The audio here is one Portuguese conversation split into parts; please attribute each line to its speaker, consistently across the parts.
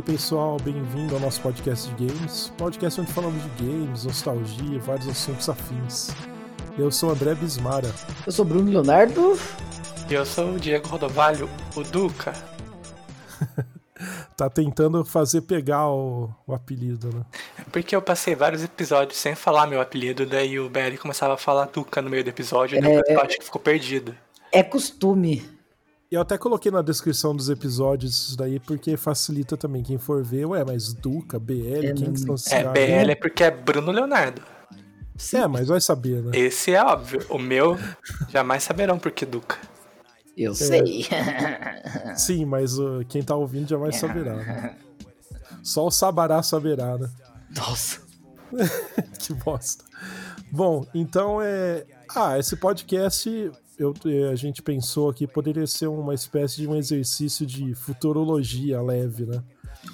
Speaker 1: E aí, pessoal, bem-vindo ao nosso podcast de games. Podcast onde falamos de games, nostalgia e vários assuntos afins. Eu sou o André Bismara.
Speaker 2: Eu sou Bruno Leonardo.
Speaker 3: E eu sou o Diego Rodovalho, o Duca.
Speaker 1: tá tentando fazer pegar o, o, apelido, né?
Speaker 3: É porque eu passei vários episódios sem falar meu apelido, daí o BL começava a falar Duca no meio do episódio, e depois é, eu acho que ficou perdido.
Speaker 2: É costume.
Speaker 1: Eu até coloquei na descrição dos episódios isso daí, porque facilita também. Quem for ver, ué, mas Duca, BL, é, quem que são
Speaker 3: É, BL é porque é Bruno Leonardo.
Speaker 1: Sim. É, mas vai saber, né?
Speaker 3: Esse é óbvio. O meu, jamais saberão porque Duca.
Speaker 2: Eu é. sei.
Speaker 1: Sim, mas uh, quem tá ouvindo jamais saberá. Né? Só o Sabará saberá, né?
Speaker 2: Nossa.
Speaker 1: que bosta. Bom, então é. Ah, esse podcast eu, a gente pensou aqui poderia ser uma espécie de um exercício de futurologia leve, né?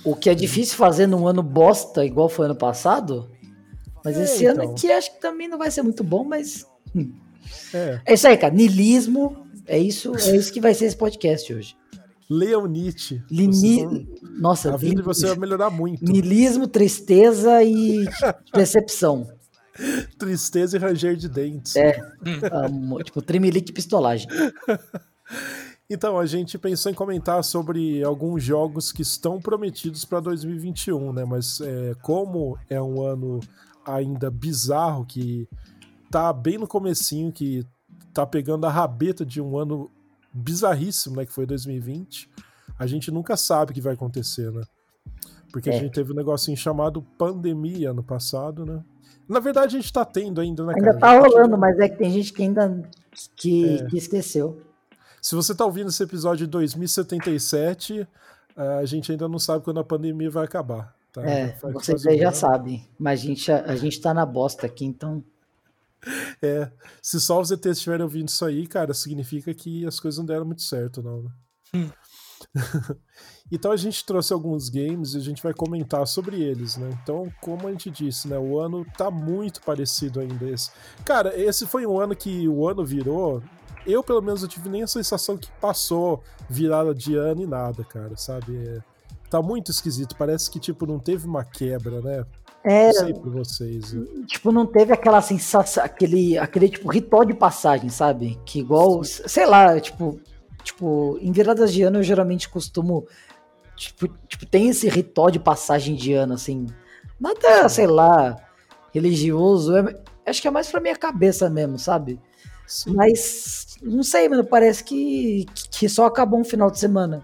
Speaker 2: O que é difícil fazer num ano bosta, igual foi ano passado. Mas é, esse então. ano aqui acho que também não vai ser muito bom, mas. Hum. É. é isso aí, cara. Nilismo. É isso, é isso que vai ser esse podcast hoje.
Speaker 1: Leonite.
Speaker 2: Lini... Nossa,
Speaker 1: a vida de você vai melhorar muito.
Speaker 2: Nilismo, tristeza e decepção.
Speaker 1: Tristeza e ranger de dentes.
Speaker 2: É. um, tipo, tremelique pistolagem.
Speaker 1: Então, a gente pensou em comentar sobre alguns jogos que estão prometidos para 2021, né? Mas é, como é um ano ainda bizarro, que tá bem no comecinho, que tá pegando a rabeta de um ano bizarríssimo, né? Que foi 2020, a gente nunca sabe o que vai acontecer, né? Porque é. a gente teve um negocinho chamado pandemia ano passado, né? Na verdade, a gente tá tendo ainda, né,
Speaker 2: Ainda tá rolando, mas é que tem gente que ainda que, é. que esqueceu.
Speaker 1: Se você tá ouvindo esse episódio de 2077, a gente ainda não sabe quando a pandemia vai acabar. Tá?
Speaker 2: É, vocês aí já sabem, mas a gente, a, a gente tá na bosta aqui, então...
Speaker 1: É, se só os ETs estiverem ouvindo isso aí, cara, significa que as coisas não deram muito certo, não, né? Hum. então a gente trouxe alguns games e a gente vai comentar sobre eles, né? Então, como a gente disse, né, o ano tá muito parecido ainda esse. Cara, esse foi um ano que o ano virou. Eu, pelo menos, não tive nem a sensação que passou virada de ano e nada, cara, sabe? É, tá muito esquisito. Parece que, tipo, não teve uma quebra, né?
Speaker 2: É,
Speaker 1: sei vocês. Né?
Speaker 2: Tipo, não teve aquela sensação, aquele, aquele tipo ritual de passagem, sabe? Que igual, Sim. sei lá, tipo, Tipo, em viradas de ano eu geralmente costumo. Tipo, tipo, tem esse ritual de passagem de ano, assim. Nada, sei lá, religioso. É, acho que é mais pra minha cabeça mesmo, sabe? Sim. Mas, não sei, mano, parece que, que só acabou um final de semana.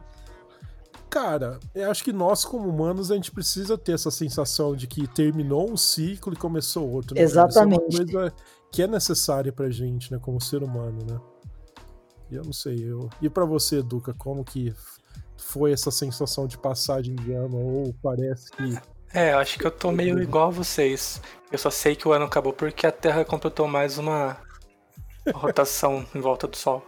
Speaker 1: Cara, eu acho que nós, como humanos, a gente precisa ter essa sensação de que terminou um ciclo e começou outro. Né?
Speaker 2: Exatamente.
Speaker 1: Isso é uma coisa que é necessária pra gente, né, como ser humano, né? Eu não sei. Eu... E para você, Duca, como que foi essa sensação de passagem de ano? Ou parece que.
Speaker 3: É, eu acho que eu tô meio igual a vocês. Eu só sei que o ano acabou porque a Terra completou mais uma rotação em volta do Sol.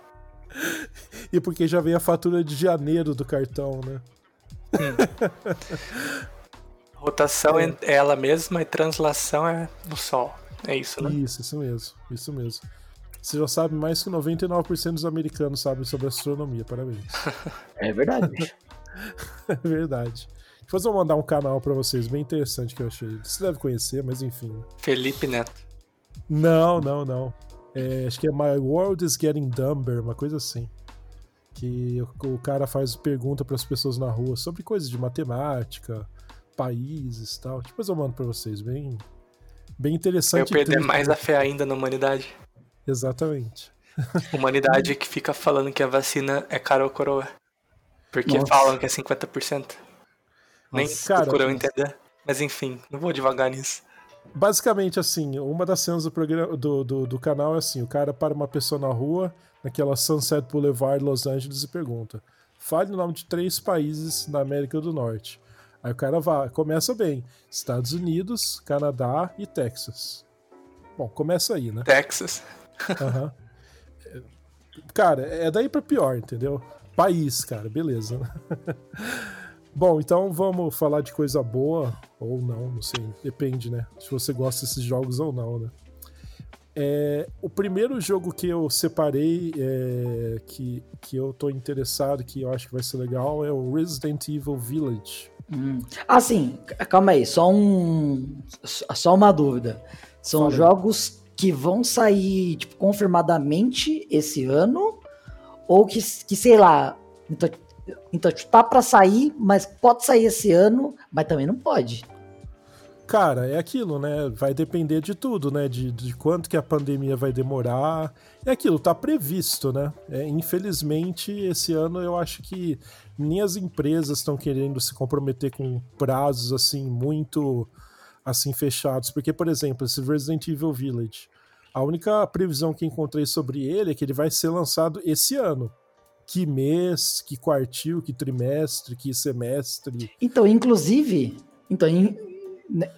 Speaker 1: E porque já veio a fatura de janeiro do cartão, né?
Speaker 3: Hum. Rotação é. é ela mesma e translação é do Sol. É isso, né?
Speaker 1: Isso, isso mesmo. Isso mesmo. Você já sabe mais que 99% dos americanos sabem sobre astronomia. Parabéns.
Speaker 2: É verdade.
Speaker 1: é verdade. Depois eu vou mandar um canal para vocês, bem interessante que eu achei. Você deve conhecer, mas enfim.
Speaker 3: Felipe Neto.
Speaker 1: Não, não, não. É, acho que é My World is Getting Dumber, uma coisa assim. Que o, o cara faz pergunta para as pessoas na rua sobre coisas de matemática, países e tal. Depois eu mando para vocês, bem, bem interessante.
Speaker 3: Eu perder mais a fé ainda na humanidade.
Speaker 1: Exatamente.
Speaker 3: Humanidade que fica falando que a vacina é cara ou coroa. Porque Nossa. falam que é 50%. Nem procuram entender. Mas enfim, não vou devagar nisso.
Speaker 1: Basicamente, assim, uma das cenas do, programa, do, do, do canal é assim: o cara para uma pessoa na rua, naquela Sunset Boulevard, Los Angeles, e pergunta: fale o nome de três países na América do Norte. Aí o cara vai, começa bem: Estados Unidos, Canadá e Texas. Bom, começa aí, né?
Speaker 3: Texas.
Speaker 1: Uhum. Cara, é daí para pior, entendeu? País, cara, beleza. Bom, então vamos falar de coisa boa ou não, não sei, depende, né? Se você gosta desses jogos ou não, né? É, o primeiro jogo que eu separei, é, que, que eu tô interessado, que eu acho que vai ser legal, é o Resident Evil Village.
Speaker 2: Hum. Ah, sim, calma aí, só um. Só uma dúvida. São jogos que vão sair, tipo, confirmadamente esse ano, ou que, que sei lá, então, então tá para sair, mas pode sair esse ano, mas também não pode.
Speaker 1: Cara, é aquilo, né? Vai depender de tudo, né? De, de quanto que a pandemia vai demorar. É aquilo, tá previsto, né? É, infelizmente, esse ano eu acho que nem as empresas estão querendo se comprometer com prazos assim muito assim fechados, porque por exemplo, esse Resident Evil Village, a única previsão que encontrei sobre ele é que ele vai ser lançado esse ano. Que mês, que quartil, que trimestre, que semestre.
Speaker 2: Então, inclusive, então, né,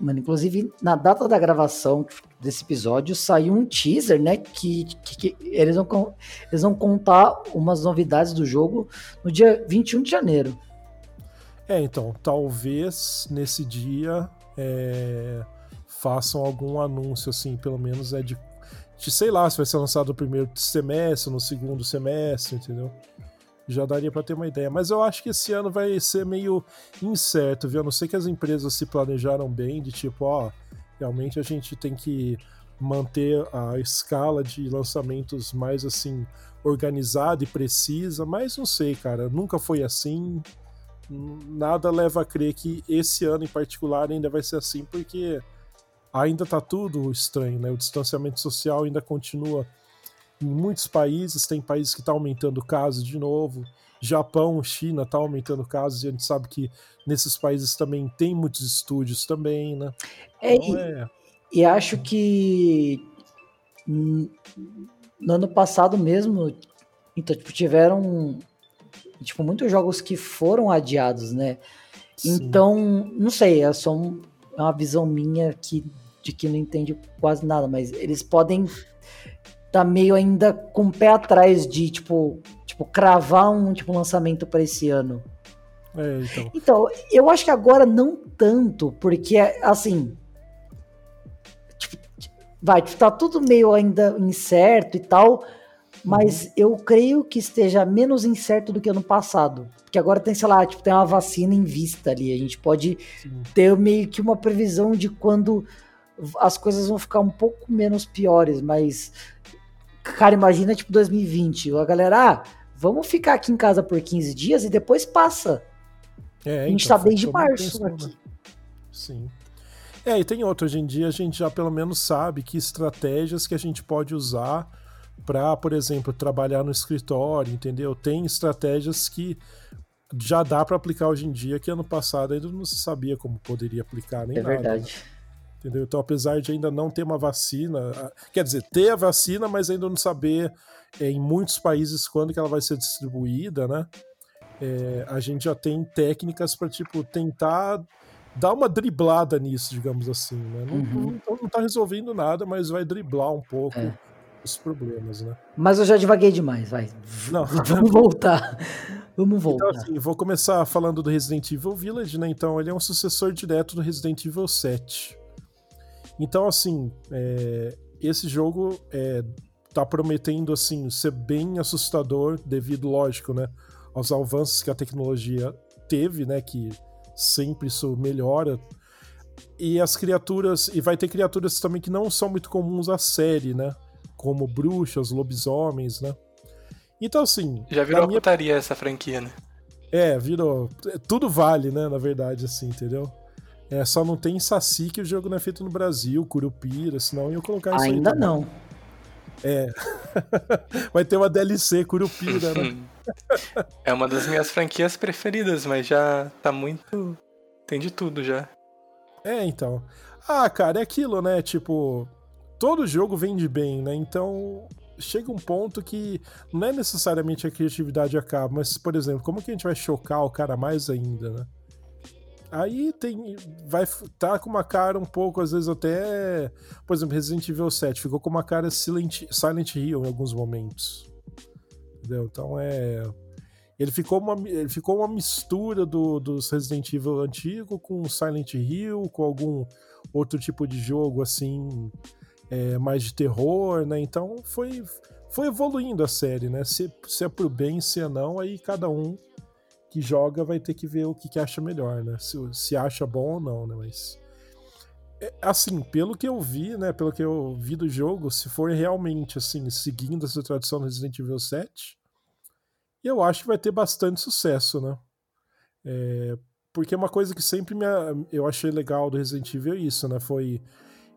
Speaker 2: mano, inclusive, na data da gravação desse episódio, saiu um teaser, né? Que, que, que, eles, vão, eles vão contar umas novidades do jogo no dia 21 de janeiro.
Speaker 1: É, então, talvez nesse dia é, façam algum anúncio, assim, pelo menos é de, de. Sei lá, se vai ser lançado no primeiro semestre, no segundo semestre, entendeu? Já daria para ter uma ideia. Mas eu acho que esse ano vai ser meio incerto, viu? A não sei que as empresas se planejaram bem, de tipo, ó, realmente a gente tem que manter a escala de lançamentos mais assim organizada e precisa, mas não sei, cara, nunca foi assim. Nada leva a crer que esse ano em particular ainda vai ser assim, porque ainda tá tudo estranho, né? O distanciamento social ainda continua em muitos países, tem países que estão tá aumentando casos de novo. Japão, China está aumentando casos e a gente sabe que nesses países também tem muitos estúdios também, né?
Speaker 2: É, então, é... E, e acho que no ano passado mesmo, então, tipo, tiveram tipo, muitos jogos que foram adiados, né? Sim. Então, não sei, é só um, é uma visão minha que, de que não entende quase nada, mas eles podem tá meio ainda com o pé atrás de, tipo, tipo cravar um tipo, lançamento para esse ano.
Speaker 1: É, então.
Speaker 2: então, eu acho que agora não tanto, porque, assim, tipo, vai, tá tudo meio ainda incerto e tal, mas uhum. eu creio que esteja menos incerto do que ano passado. Porque agora tem, sei lá, tipo, tem uma vacina em vista ali. A gente pode Sim. ter meio que uma previsão de quando as coisas vão ficar um pouco menos piores, mas Cara, imagina tipo 2020. A galera, ah, vamos ficar aqui em casa por 15 dias e depois passa. É, a gente então, tá desde março aqui. Né?
Speaker 1: Sim. É, e tem outro. Hoje em dia a gente já pelo menos sabe que estratégias que a gente pode usar para, por exemplo, trabalhar no escritório, entendeu? Tem estratégias que já dá para aplicar hoje em dia que ano passado ainda não se sabia como poderia aplicar nem é nada. É verdade. Entendeu? Então, apesar de ainda não ter uma vacina, quer dizer, ter a vacina, mas ainda não saber é, em muitos países quando que ela vai ser distribuída, né? É, a gente já tem técnicas para tipo tentar dar uma driblada nisso, digamos assim, né? Não, uhum. não, não tá resolvendo nada, mas vai driblar um pouco é. Os problemas, né?
Speaker 2: Mas eu já divaguei demais, vai. Não. Vamos voltar. Vamos então, voltar.
Speaker 1: Então, assim, vou começar falando do Resident Evil Village, né? Então, ele é um sucessor direto do Resident Evil 7. Então, assim, é, esse jogo é, tá prometendo assim ser bem assustador devido, lógico, né, aos avanços que a tecnologia teve, né, que sempre isso melhora. E as criaturas, e vai ter criaturas também que não são muito comuns à série, né, como bruxas, lobisomens, né. Então assim,
Speaker 3: já virou minha... putaria essa franquia, né?
Speaker 1: É, virou, tudo vale, né, na verdade assim, entendeu? É, só não tem Saci que o jogo não é feito no Brasil, Curupira, senão eu colocar isso
Speaker 2: Ainda aí, não.
Speaker 1: É. Vai ter uma DLC Curupira, né?
Speaker 3: é uma das minhas franquias preferidas, mas já tá muito. Tem de tudo já.
Speaker 1: É, então. Ah, cara, é aquilo, né? Tipo, todo jogo vende bem, né? Então, chega um ponto que não é necessariamente a criatividade acaba, mas, por exemplo, como que a gente vai chocar o cara mais ainda, né? Aí tem. Vai tá com uma cara um pouco, às vezes até. Por exemplo, Resident Evil 7 ficou com uma cara Silent, Silent Hill em alguns momentos. Entendeu? Então é. Ele ficou uma, ele ficou uma mistura do, dos Resident Evil antigo com Silent Hill, com algum outro tipo de jogo assim, é, mais de terror, né? Então foi, foi evoluindo a série, né? Se, se é pro bem, se é não, aí cada um que joga vai ter que ver o que, que acha melhor, né? Se, se acha bom ou não, né? Mas é, assim, pelo que eu vi, né, pelo que eu vi do jogo, se for realmente assim, seguindo essa tradição do Resident Evil 7, eu acho que vai ter bastante sucesso, né? É, porque uma coisa que sempre me, eu achei legal do Resident Evil é isso, né? Foi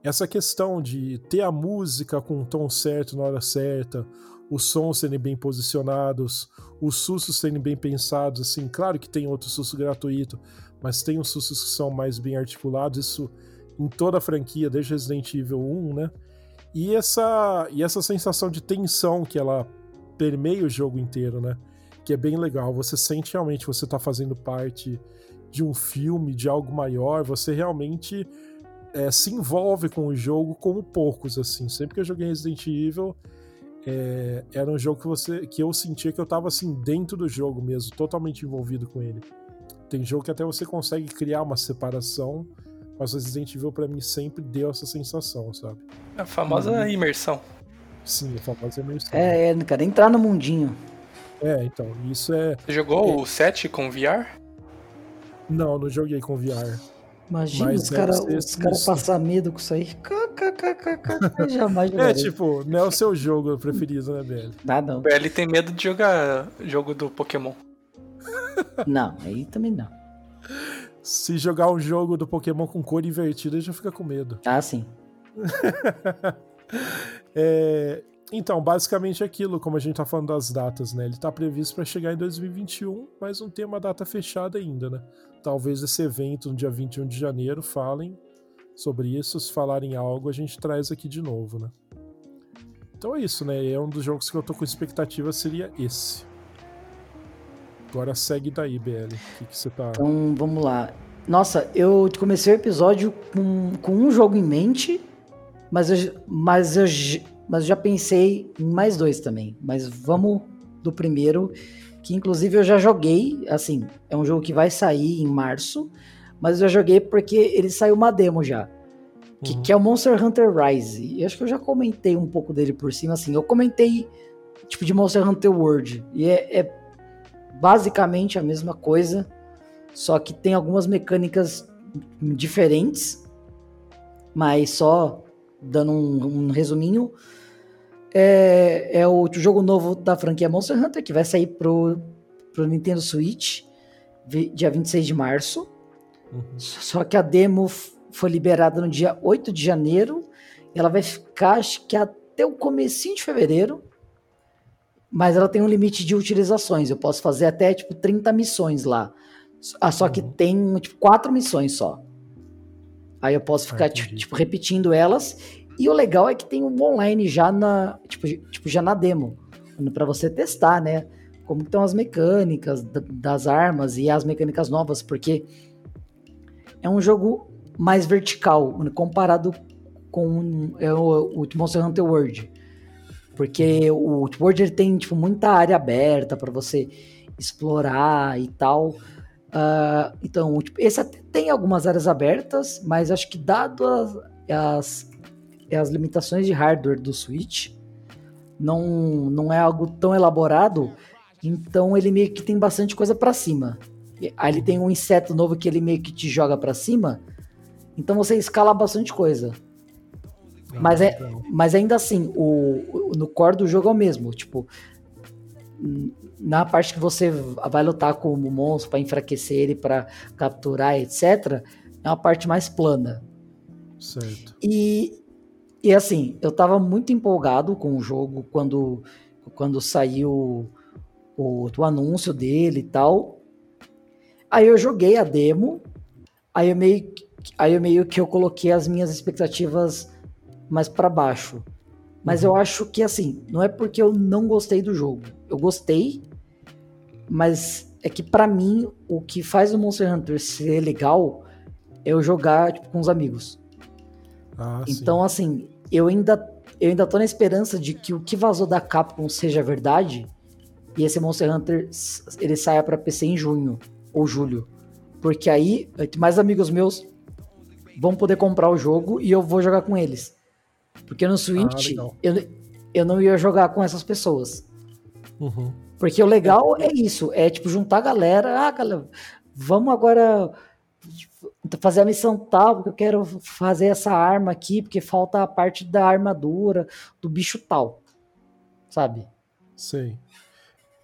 Speaker 1: essa questão de ter a música com o tom certo na hora certa, os sons serem bem posicionados, os sustos serem bem pensados, assim, claro que tem outro susto gratuito, mas tem os sustos que são mais bem articulados, isso em toda a franquia, desde Resident Evil 1, né? E essa, e essa sensação de tensão que ela permeia o jogo inteiro, né? Que é bem legal. Você sente realmente que você está fazendo parte de um filme, de algo maior, você realmente é, se envolve com o jogo como poucos, assim. Sempre que eu joguei Resident Evil, é, era um jogo que você que eu sentia que eu estava assim dentro do jogo mesmo, totalmente envolvido com ele. Tem jogo que até você consegue criar uma separação, mas Resident Evil para mim sempre deu essa sensação, sabe?
Speaker 3: A famosa uhum. imersão.
Speaker 1: Sim, a famosa imersão.
Speaker 2: É, é, cara, entrar no mundinho.
Speaker 1: É, então, isso é.
Speaker 3: Você jogou
Speaker 1: é...
Speaker 3: o 7 com VR?
Speaker 1: Não, não joguei com VR.
Speaker 2: Imagina Mas os caras cara passar medo com isso aí. Eu jamais.
Speaker 1: É, tipo, não é o seu jogo preferido, né, BL?
Speaker 2: Ah, não.
Speaker 3: BL tem medo de jogar jogo do Pokémon.
Speaker 2: Não, aí também não.
Speaker 1: Se jogar um jogo do Pokémon com cor invertida, já fica com medo.
Speaker 2: Ah, sim.
Speaker 1: é, então, basicamente aquilo, como a gente tá falando das datas, né? Ele tá previsto para chegar em 2021, mas não tem uma data fechada ainda, né? Talvez esse evento no dia 21 de janeiro falem sobre isso. Se falarem algo, a gente traz aqui de novo, né? Então é isso, né? É um dos jogos que eu tô com expectativa seria esse. Agora segue daí, BL. O que, você tá.
Speaker 2: Então vamos lá. Nossa, eu comecei o episódio com, com um jogo em mente, mas eu, mas eu mas já pensei em mais dois também. Mas vamos do primeiro, que inclusive eu já joguei. Assim, é um jogo que vai sair em março, mas eu já joguei porque ele saiu uma demo já. Que, uhum. que é o Monster Hunter Rise. E acho que eu já comentei um pouco dele por cima. Assim, eu comentei tipo de Monster Hunter World. E é, é basicamente a mesma coisa, só que tem algumas mecânicas diferentes. Mas só dando um, um resuminho, é, é, o jogo novo da franquia Monster Hunter, que vai sair pro, pro Nintendo Switch, dia 26 de março. Uhum. Só que a demo foi liberada no dia 8 de janeiro. Ela vai ficar, acho que até o comecinho de fevereiro. Mas ela tem um limite de utilizações. Eu posso fazer até, tipo, 30 missões lá. Ah, só que uhum. tem, tipo, quatro missões só. Aí eu posso ficar, ah, tipo, repetindo elas. E o legal é que tem um online já na, tipo, tipo já na demo, para você testar, né? Como estão as mecânicas das armas e as mecânicas novas, porque é um jogo mais vertical comparado com é o, o Monster Hunter World. Porque o World ele tem tipo, muita área aberta para você explorar e tal. Uh, então, tipo, esse até tem algumas áreas abertas, mas acho que dado as, as é as limitações de hardware do Switch. Não, não é algo tão elaborado, então ele meio que tem bastante coisa para cima. Aí ele tem um inseto novo que ele meio que te joga para cima, então você escala bastante coisa. Ah, mas, é, mas ainda assim, o, o, no core do jogo é o mesmo. Tipo, na parte que você vai lutar com o monstro para enfraquecer ele, para capturar, etc., é uma parte mais plana.
Speaker 1: Certo.
Speaker 2: E e assim, eu tava muito empolgado com o jogo quando, quando saiu o, o anúncio dele e tal. Aí eu joguei a demo, aí eu meio, aí eu meio que eu coloquei as minhas expectativas mais para baixo. Mas uhum. eu acho que assim, não é porque eu não gostei do jogo. Eu gostei, mas é que para mim o que faz o Monster Hunter ser legal é eu jogar tipo, com os amigos. Ah, então, sim. assim, eu ainda, eu ainda tô na esperança de que o que vazou da Capcom seja verdade e esse Monster Hunter ele saia para PC em junho ou julho. Porque aí, mais amigos meus vão poder comprar o jogo e eu vou jogar com eles. Porque no Switch ah, eu, eu não ia jogar com essas pessoas.
Speaker 1: Uhum.
Speaker 2: Porque o legal é isso, é tipo juntar a galera, ah, galera, vamos agora fazer a missão tal, porque eu quero fazer essa arma aqui, porque falta a parte da armadura do bicho tal. Sabe?
Speaker 1: Sim.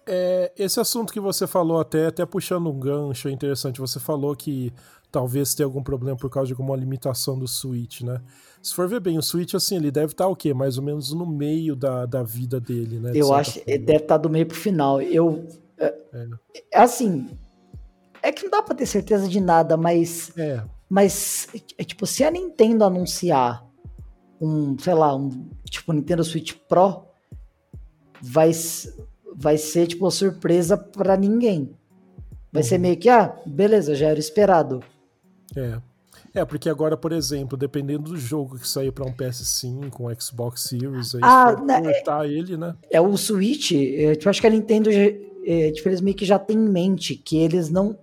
Speaker 1: É, esse assunto que você falou, até, até puxando um gancho, é interessante. Você falou que talvez tenha algum problema por causa de alguma limitação do Switch, né? Se for ver bem, o Switch, assim, ele deve estar o quê? Mais ou menos no meio da, da vida dele, né?
Speaker 2: Eu acho que ele deve estar do meio pro final. Eu. É. é. Assim. É que não dá pra ter certeza de nada, mas. É. Mas, é, tipo, se a Nintendo anunciar um, sei lá, um tipo Nintendo Switch Pro, vai, vai ser tipo uma surpresa para ninguém. Vai uhum. ser meio que, ah, beleza, já era esperado.
Speaker 1: É. É, porque agora, por exemplo, dependendo do jogo que sair para um PS5, um Xbox Series, aí
Speaker 2: ah, né,
Speaker 1: cortar é, ele, né?
Speaker 2: É o Switch, eu tipo, acho que a Nintendo, é, tipo, eles meio que já tem em mente que eles não,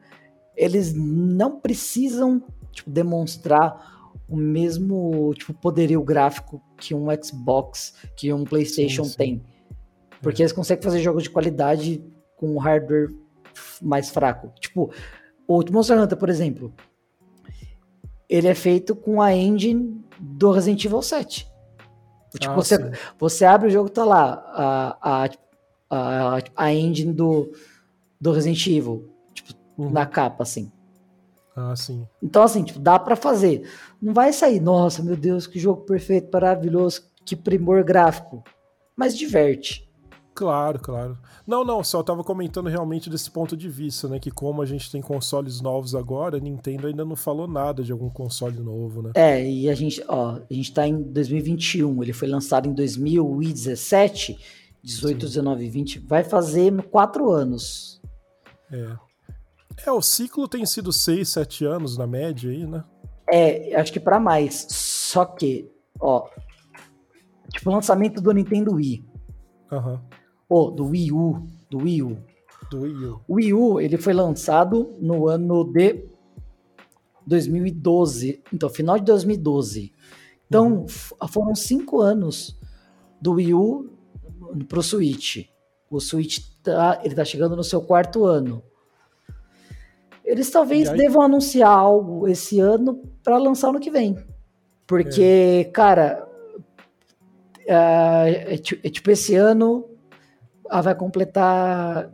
Speaker 2: eles não precisam tipo, demonstrar o mesmo tipo, poderio gráfico que um Xbox, que um PlayStation sim, sim. tem. Porque é. eles conseguem fazer jogos de qualidade com hardware mais fraco. Tipo, o Monster Hunter, por exemplo, ele é feito com a engine do Resident Evil 7. Tipo, ah, você, você abre o jogo tá lá, a, a, a, a engine do, do Resident Evil, uhum. na capa, assim.
Speaker 1: Ah, sim.
Speaker 2: Então, assim, tipo, dá para fazer. Não vai sair, nossa, meu Deus, que jogo perfeito, maravilhoso, que primor gráfico. Mas diverte.
Speaker 1: Claro, claro. Não, não, só tava comentando realmente desse ponto de vista, né? Que como a gente tem consoles novos agora, a Nintendo ainda não falou nada de algum console novo, né?
Speaker 2: É, e a gente, ó, a gente tá em 2021, ele foi lançado em 2017, 18, Sim. 19, 20, vai fazer quatro anos.
Speaker 1: É. É, o ciclo tem sido 6, 7 anos na média aí, né?
Speaker 2: É, acho que para mais. Só que, ó, tipo o lançamento do Nintendo Wii.
Speaker 1: Aham. Uhum
Speaker 2: oh, do Wii U, do Wii U.
Speaker 1: Do Wii U.
Speaker 2: O Wii U, ele foi lançado no ano de 2012, então final de 2012. Então, uhum. foram cinco anos do Wii U pro Switch. O Switch tá, ele tá chegando no seu quarto ano. Eles talvez devam anunciar algo esse ano para lançar no que vem. Porque, é. cara, é, é, tipo, esse ano ela vai completar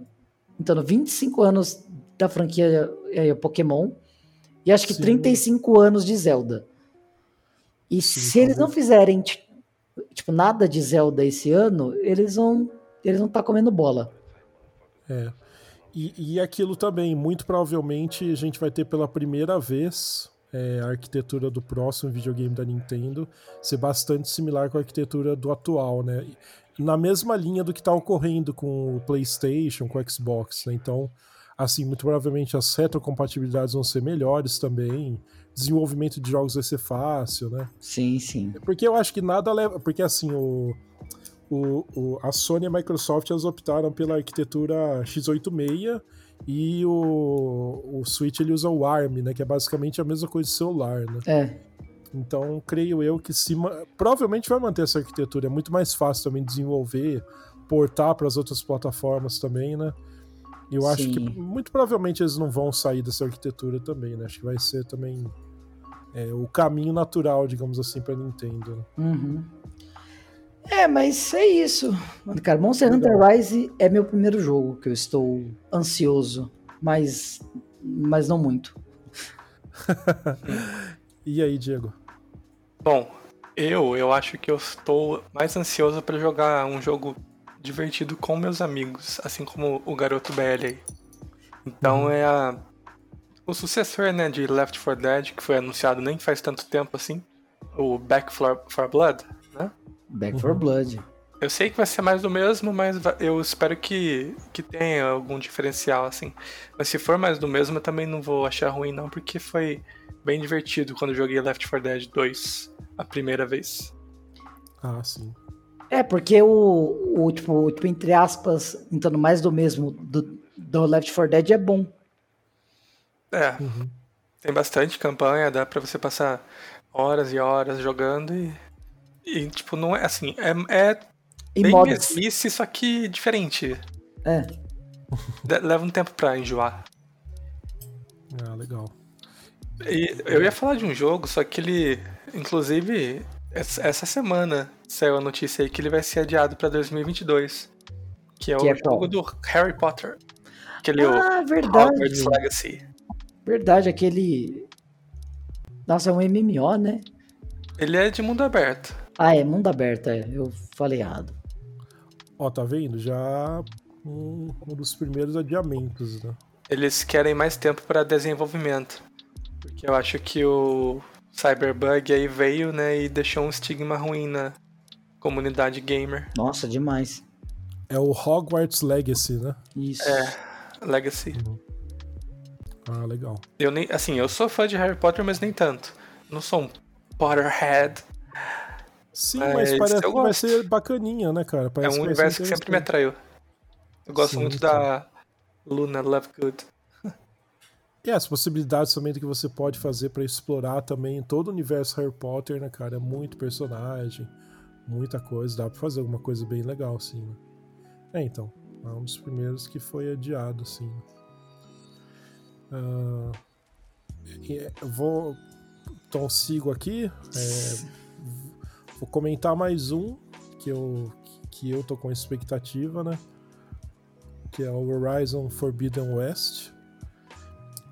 Speaker 2: então 25 anos da franquia é, Pokémon e acho que Sim. 35 anos de Zelda. E Sim, se eles não fizerem tipo nada de Zelda esse ano, eles vão eles vão estar tá comendo bola.
Speaker 1: É. E, e aquilo também, muito provavelmente a gente vai ter pela primeira vez é, a arquitetura do próximo videogame da Nintendo ser bastante similar com a arquitetura do atual, né? na mesma linha do que está ocorrendo com o PlayStation, com o Xbox, né? Então, assim, muito provavelmente as retrocompatibilidades vão ser melhores também. Desenvolvimento de jogos vai ser fácil, né?
Speaker 2: Sim, sim.
Speaker 1: Porque eu acho que nada leva. Porque assim, o, o, o, a Sony e a Microsoft elas optaram pela arquitetura x86 e o, o Switch ele usa o ARM, né? Que é basicamente a mesma coisa de celular, né?
Speaker 2: É.
Speaker 1: Então, creio eu que se provavelmente vai manter essa arquitetura. É muito mais fácil também desenvolver, portar para as outras plataformas também, né? Eu Sim. acho que muito provavelmente eles não vão sair dessa arquitetura também, né? Acho que vai ser também é, o caminho natural, digamos assim, para Nintendo. Né?
Speaker 2: Uhum. É, mas é isso. Mano, cara, Monster Hunter Rise é meu primeiro jogo que eu estou ansioso, mas, mas não muito.
Speaker 1: E aí, Diego?
Speaker 3: Bom, eu, eu acho que eu estou mais ansioso para jogar um jogo divertido com meus amigos, assim como o garoto BL aí. Então uhum. é a, o sucessor, né, de Left 4 Dead, que foi anunciado nem faz tanto tempo assim, o Back 4 Blood?
Speaker 2: Back 4 uhum. Blood.
Speaker 3: Eu sei que vai ser mais do mesmo, mas eu espero que, que tenha algum diferencial, assim. Mas se for mais do mesmo, eu também não vou achar ruim, não, porque foi bem divertido quando joguei Left 4 Dead 2 a primeira vez.
Speaker 1: Ah, sim.
Speaker 2: É, porque o, o tipo, tipo, entre aspas, entrando mais do mesmo do, do Left 4 Dead é bom.
Speaker 3: É. Uhum. Tem bastante campanha, dá pra você passar horas e horas jogando e. E, tipo, não é assim. É, é bem mods. mesmice, só que diferente.
Speaker 2: É.
Speaker 3: Leva um tempo pra enjoar.
Speaker 1: Ah, legal.
Speaker 3: E eu ia falar de um jogo, só que ele, inclusive, essa semana saiu a notícia aí que ele vai ser adiado pra 2022. Que é que o é jogo do Harry Potter. Aquele
Speaker 2: ah, verdade. Hogwarts
Speaker 3: Legacy.
Speaker 2: Verdade, aquele. Nossa, é um MMO, né?
Speaker 3: Ele é de mundo aberto.
Speaker 2: Ah, é mundo aberto, é. Eu falei errado.
Speaker 1: Ó, tá vendo? Já um, um dos primeiros adiamentos, né?
Speaker 3: Eles querem mais tempo para desenvolvimento. Porque eu acho que o Cyberbug aí veio, né, e deixou um estigma ruim na comunidade gamer.
Speaker 2: Nossa, demais.
Speaker 1: É o Hogwarts Legacy, né?
Speaker 2: Isso.
Speaker 3: É, Legacy.
Speaker 1: Uhum. Ah, legal.
Speaker 3: Eu nem, assim, eu sou fã de Harry Potter, mas nem tanto. Não sou um Potterhead.
Speaker 1: Sim, mas, mas parece que vai ser bacaninha, né, cara?
Speaker 3: Parece é um universo que sempre me atraiu. Eu gosto sim, muito da Luna Lovegood.
Speaker 1: E as possibilidades também que você pode fazer para explorar também todo o universo Harry Potter, né, cara? É muito personagem, muita coisa. Dá pra fazer alguma coisa bem legal, assim, né? É, então. É um dos primeiros que foi adiado, assim. Uh, vou. Então, sigo aqui. É, vou comentar mais um que eu, que eu tô com expectativa, né? Que é o Horizon Forbidden West.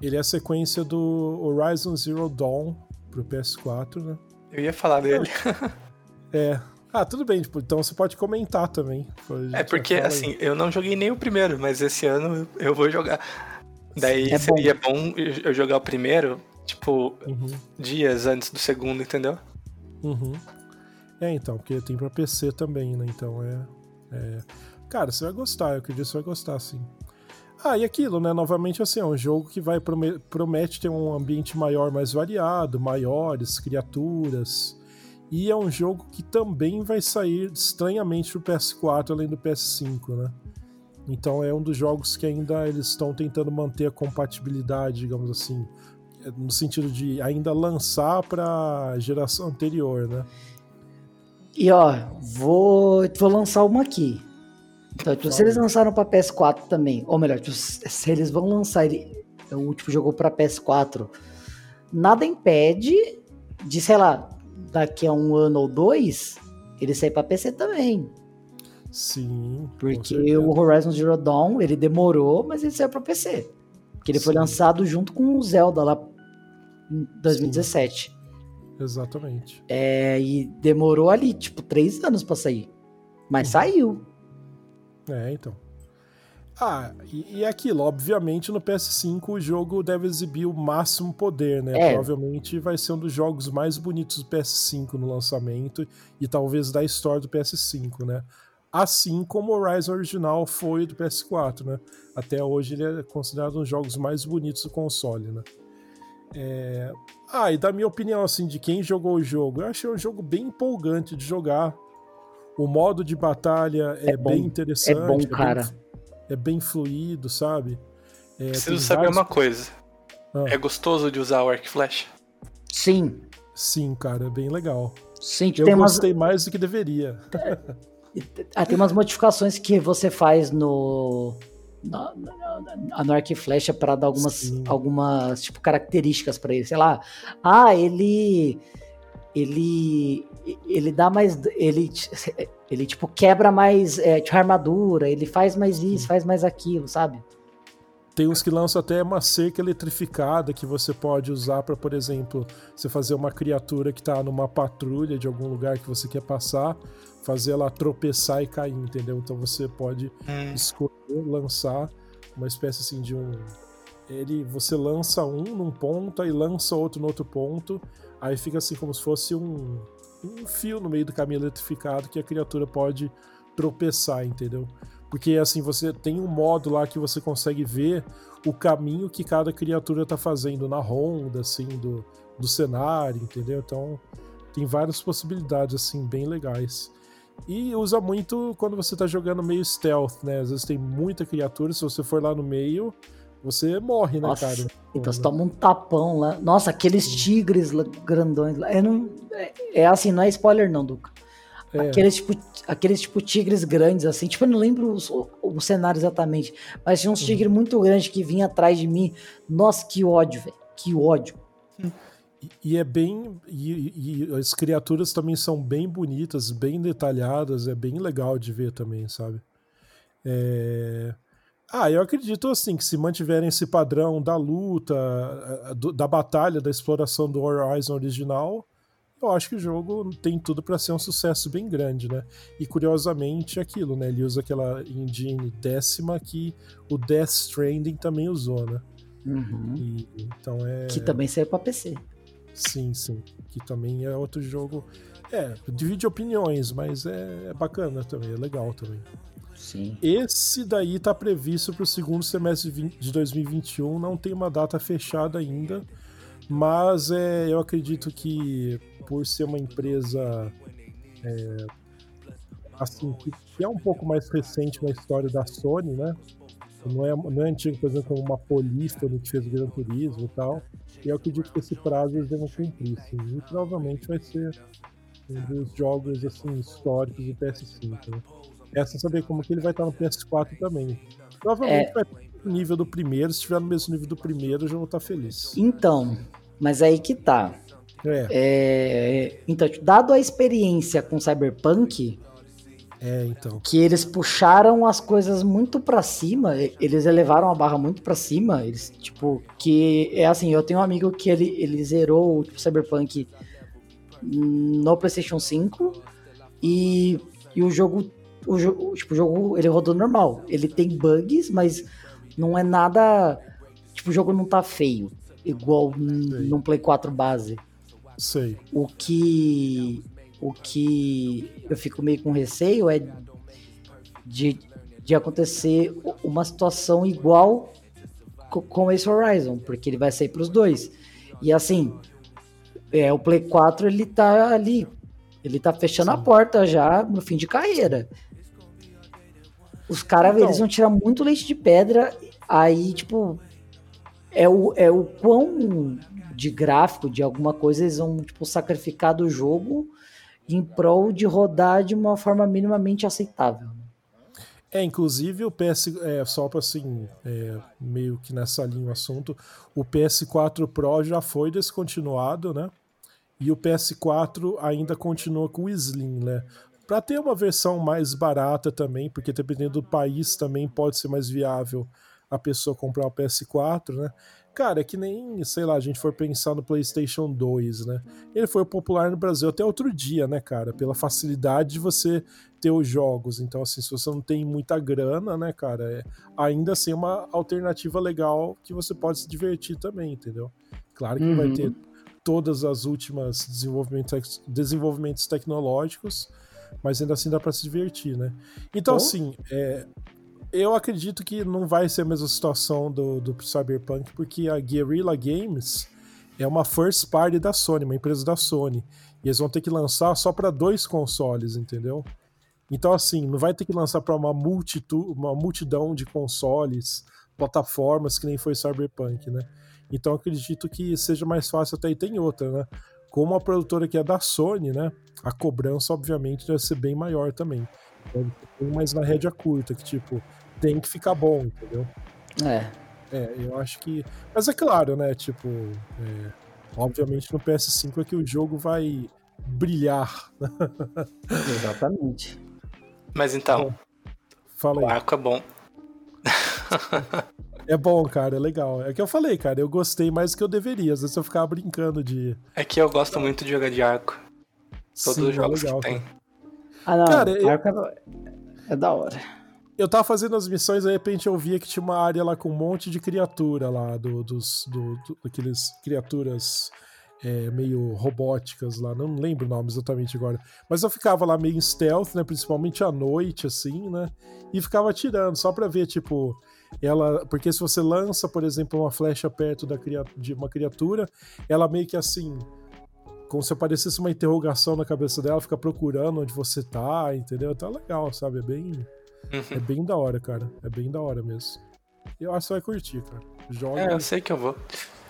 Speaker 1: Ele é a sequência do Horizon Zero Dawn pro PS4, né?
Speaker 3: Eu ia falar dele.
Speaker 1: É. Ah, tudo bem, tipo, então você pode comentar também.
Speaker 3: É porque, assim, eu não joguei nem o primeiro, mas esse ano eu vou jogar. Daí é seria bom. bom. eu jogar o primeiro, tipo, uhum. dias antes do segundo, entendeu?
Speaker 1: Uhum. É, então, porque tem pra PC também, né? Então é, é. Cara, você vai gostar, eu acredito que você vai gostar, sim. Ah, e aquilo, né? Novamente, assim, é um jogo que vai promete ter um ambiente maior, mais variado, maiores criaturas. E é um jogo que também vai sair estranhamente pro PS4 além do PS5, né? Então é um dos jogos que ainda eles estão tentando manter a compatibilidade, digamos assim, no sentido de ainda lançar para geração anterior, né?
Speaker 2: E ó, vou, vou lançar uma aqui. Então, se eles lançaram para PS4 também, ou melhor, se eles vão lançar ele, o último jogo para PS4, nada impede de, sei lá, daqui a um ano ou dois, ele sair para PC também.
Speaker 1: Sim.
Speaker 2: Porque o Horizon Zero Dawn, ele demorou, mas ele saiu para PC. Porque ele Sim. foi lançado junto com o Zelda lá em 2017. Sim.
Speaker 1: Exatamente.
Speaker 2: É, e demorou ali, tipo, três anos para sair. Mas uhum. saiu.
Speaker 1: É, então. Ah, e, e aquilo, obviamente no PS5 o jogo deve exibir o máximo poder, né? É. Provavelmente vai ser um dos jogos mais bonitos do PS5 no lançamento e talvez da história do PS5, né? Assim como o Horizon original foi do PS4, né? Até hoje ele é considerado um dos jogos mais bonitos do console, né? É... Ah, e da minha opinião, assim, de quem jogou o jogo, eu achei um jogo bem empolgante de jogar. O modo de batalha é, é bem interessante.
Speaker 2: É bom, cara.
Speaker 1: É bem, é bem fluido, sabe?
Speaker 3: É, Preciso saber vários... uma coisa. Ah. É gostoso de usar o arco flash?
Speaker 2: Sim.
Speaker 1: Sim, cara, é bem legal.
Speaker 2: Sim,
Speaker 1: Eu gostei umas... mais do que deveria.
Speaker 2: ah, tem umas modificações que você faz no no arco e flecha para dar algumas, algumas tipo, características para ele. Sei lá, ah, ele ele ele dá mais ele ele tipo quebra mais é, tipo, armadura ele faz mais isso faz mais aquilo sabe?
Speaker 1: Tem uns que lançam até uma cerca eletrificada que você pode usar para por exemplo você fazer uma criatura que tá numa patrulha de algum lugar que você quer passar fazer ela tropeçar e cair entendeu então você pode hum. escolher lançar uma espécie assim de um ele você lança um num ponto e lança outro no outro ponto Aí fica assim como se fosse um, um fio no meio do caminho eletrificado que a criatura pode tropeçar, entendeu? Porque assim, você tem um modo lá que você consegue ver o caminho que cada criatura tá fazendo na ronda, assim, do, do cenário, entendeu? Então tem várias possibilidades, assim, bem legais. E usa muito quando você tá jogando meio stealth, né? Às vezes tem muita criatura, se você for lá no meio, você morre, né,
Speaker 2: Nossa,
Speaker 1: cara?
Speaker 2: Então você toma um tapão lá. Nossa, aqueles tigres grandões lá. É, não, é, é, assim, não é spoiler não, Duca. É. Aqueles, tipo, aqueles tipo tigres grandes, assim. Tipo, eu não lembro o, o cenário exatamente. Mas tinha uns uhum. tigres muito grandes que vinham atrás de mim. Nossa, que ódio, velho. Que ódio.
Speaker 1: E, e é bem. E, e, as criaturas também são bem bonitas, bem detalhadas. É bem legal de ver também, sabe? É. Ah, eu acredito assim que se mantiverem esse padrão da luta, da batalha, da exploração do Horizon original, eu acho que o jogo tem tudo para ser um sucesso bem grande, né? E curiosamente aquilo, né? Ele usa aquela engine décima que o Death Stranding também usou, né?
Speaker 2: Uhum.
Speaker 1: E, então é.
Speaker 2: Que também saiu para PC.
Speaker 1: Sim, sim. Que também é outro jogo. É, divide opiniões, mas é, é bacana também, é legal também.
Speaker 2: Sim.
Speaker 1: Esse daí tá previsto para o segundo semestre de 2021, não tem uma data fechada ainda, mas é, eu acredito que por ser uma empresa é, assim que é um pouco mais recente na história da Sony, né? Não é, não é antigo, por exemplo, como uma Polífono que fez o Gran Turismo e tal. E eu acredito que esse prazo eles devem cumprir, sim. E provavelmente vai ser um dos jogos assim, históricos do PS5, né? Essa saber como que ele vai estar no PS4 também. Provavelmente é... vai estar no nível do primeiro. Se estiver no mesmo nível do primeiro, eu já vou estar feliz.
Speaker 2: Então, mas aí que tá. É. é. então, dado a experiência com Cyberpunk,
Speaker 1: é, então.
Speaker 2: Que eles puxaram as coisas muito para cima, eles elevaram a barra muito para cima, eles, tipo, que é assim, eu tenho um amigo que ele, ele zerou o Cyberpunk no PlayStation 5 e, e o jogo o jogo, tipo, o jogo ele rodou normal. Ele tem bugs, mas não é nada. Tipo, o jogo não tá feio. Igual num Play 4 base.
Speaker 1: Sei.
Speaker 2: O que. O que eu fico meio com receio é de, de acontecer uma situação igual com esse Horizon, porque ele vai sair para os dois. E assim, é, o Play 4 ele tá ali, ele tá fechando Sim. a porta já no fim de carreira. Os caras, então, eles vão tirar muito leite de pedra, aí, tipo, é o, é o quão de gráfico, de alguma coisa, eles vão, tipo, sacrificar do jogo em prol de rodar de uma forma minimamente aceitável.
Speaker 1: É, inclusive o PS, é, só para assim, é, meio que nessa linha o assunto, o PS4 Pro já foi descontinuado, né? E o PS4 ainda continua com o Slim, né? para ter uma versão mais barata também, porque dependendo do país também pode ser mais viável a pessoa comprar o PS4, né? Cara, é que nem, sei lá, a gente for pensar no PlayStation 2, né? Ele foi popular no Brasil até outro dia, né, cara? Pela facilidade de você ter os jogos. Então, assim, se você não tem muita grana, né, cara, é ainda assim uma alternativa legal que você pode se divertir também, entendeu? Claro que uhum. vai ter todas as últimas desenvolvimentos, desenvolvimentos tecnológicos, mas ainda assim dá para se divertir, né? Então, oh. assim, é, eu acredito que não vai ser a mesma situação do, do Cyberpunk, porque a Guerrilla Games é uma first party da Sony, uma empresa da Sony. E eles vão ter que lançar só para dois consoles, entendeu? Então, assim, não vai ter que lançar para uma, uma multidão de consoles, plataformas, que nem foi Cyberpunk, né? Então, acredito que seja mais fácil até. E tem outra, né? Como a produtora que é da Sony, né? A cobrança, obviamente, deve ser bem maior também. Mais na rédea curta, que tipo, tem que ficar bom, entendeu?
Speaker 2: É.
Speaker 1: É, eu acho que. Mas é claro, né? Tipo, é... obviamente no PS5 é que o jogo vai brilhar.
Speaker 2: Exatamente.
Speaker 3: Mas então.
Speaker 1: Fala aí.
Speaker 3: O arco é bom.
Speaker 1: É bom, cara, é legal. É que eu falei, cara, eu gostei mais do que eu deveria. Às vezes eu ficava brincando de.
Speaker 3: É que eu gosto muito de jogar de arco. Todos Sim, os jogos é legal, que tem.
Speaker 2: Ah, não. Cara, eu... é... é da hora.
Speaker 1: Eu tava fazendo as missões, de repente eu via que tinha uma área lá com um monte de criatura lá, do, dos, do, do aqueles criaturas é, meio robóticas lá, não lembro o nome exatamente agora. Mas eu ficava lá meio em stealth, né? Principalmente à noite, assim, né? E ficava atirando, só pra ver, tipo, ela. Porque se você lança, por exemplo, uma flecha perto da, de uma criatura, ela meio que assim. Como se aparecesse uma interrogação na cabeça dela, fica procurando onde você tá, entendeu? É legal, sabe? É bem. Uhum. É bem da hora, cara. É bem da hora mesmo. Eu acho que você vai curtir, cara. Joga.
Speaker 3: É, eu sei que eu vou.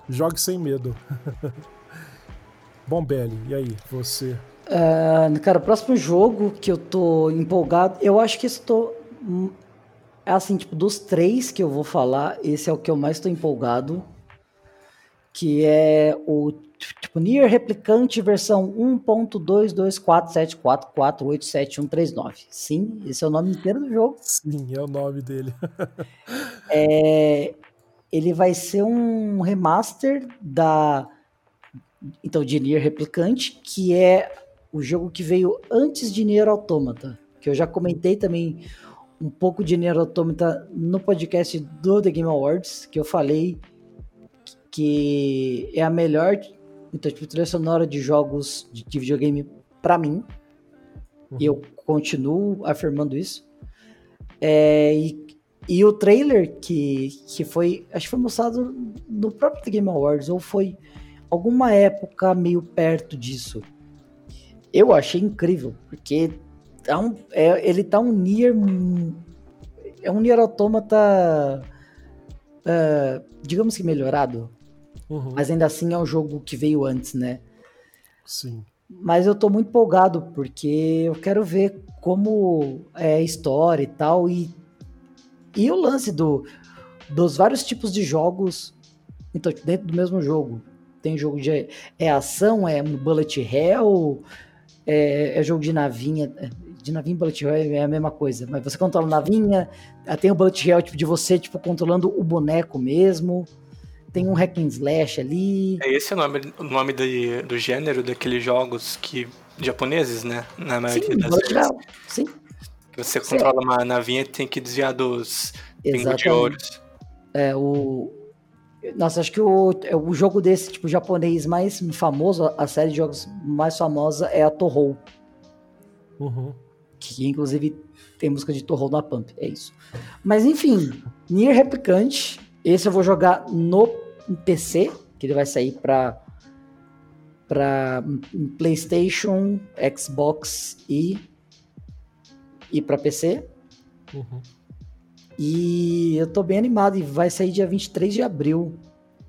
Speaker 1: Jogue sem medo. Bom, Belly, e aí? Você
Speaker 2: Uh, cara, o próximo jogo que eu tô empolgado, eu acho que estou. É assim, tipo, dos três que eu vou falar, esse é o que eu mais tô empolgado. Que é o tipo Nier Replicante versão 1.22474487139. Sim, esse é o nome inteiro do jogo.
Speaker 1: Sim, é o nome dele.
Speaker 2: é, ele vai ser um remaster da então de Nier Replicante, que é o jogo que veio antes de Nier Automata, que eu já comentei também um pouco de Nier Automata no podcast do The Game Awards, que eu falei que é a melhor então, tipo, trilha sonora de jogos de, de videogame para mim. Uhum. E eu continuo afirmando isso. É, e, e o trailer que, que foi, acho que foi mostrado no próprio The Game Awards, ou foi alguma época meio perto disso. Eu achei incrível, porque tá um, é, ele tá um Nier. É um Nier Automata. Uh, digamos que melhorado. Uhum. Mas ainda assim é um jogo que veio antes, né?
Speaker 1: Sim.
Speaker 2: Mas eu tô muito empolgado, porque eu quero ver como é a história e tal. E, e o lance do, dos vários tipos de jogos então, dentro do mesmo jogo. Tem jogo de é ação, é bullet hell, é, é jogo de navinha. De navinha e bullet hell é a mesma coisa. Mas você controla navinha, tem o bullet hell tipo, de você tipo, controlando o boneco mesmo tem um hack and slash ali.
Speaker 3: É esse o nome, o nome de, do gênero daqueles jogos que japoneses, né? Na maioria
Speaker 2: Sim,
Speaker 3: das vezes.
Speaker 2: Sim.
Speaker 3: Que você Sim. controla uma navinha e tem que desviar dos pingos de ouros.
Speaker 2: É, o... Nossa, acho que o, é, o jogo desse tipo japonês mais famoso, a série de jogos mais famosa é a Torrou.
Speaker 1: Uhum.
Speaker 2: Que inclusive tem música de Torrou na Pump, é isso. Mas enfim, Nier Replicante, esse eu vou jogar no um PC, que ele vai sair para para PlayStation, Xbox e e para PC.
Speaker 1: Uhum.
Speaker 2: E eu tô bem animado e vai sair dia 23 de abril.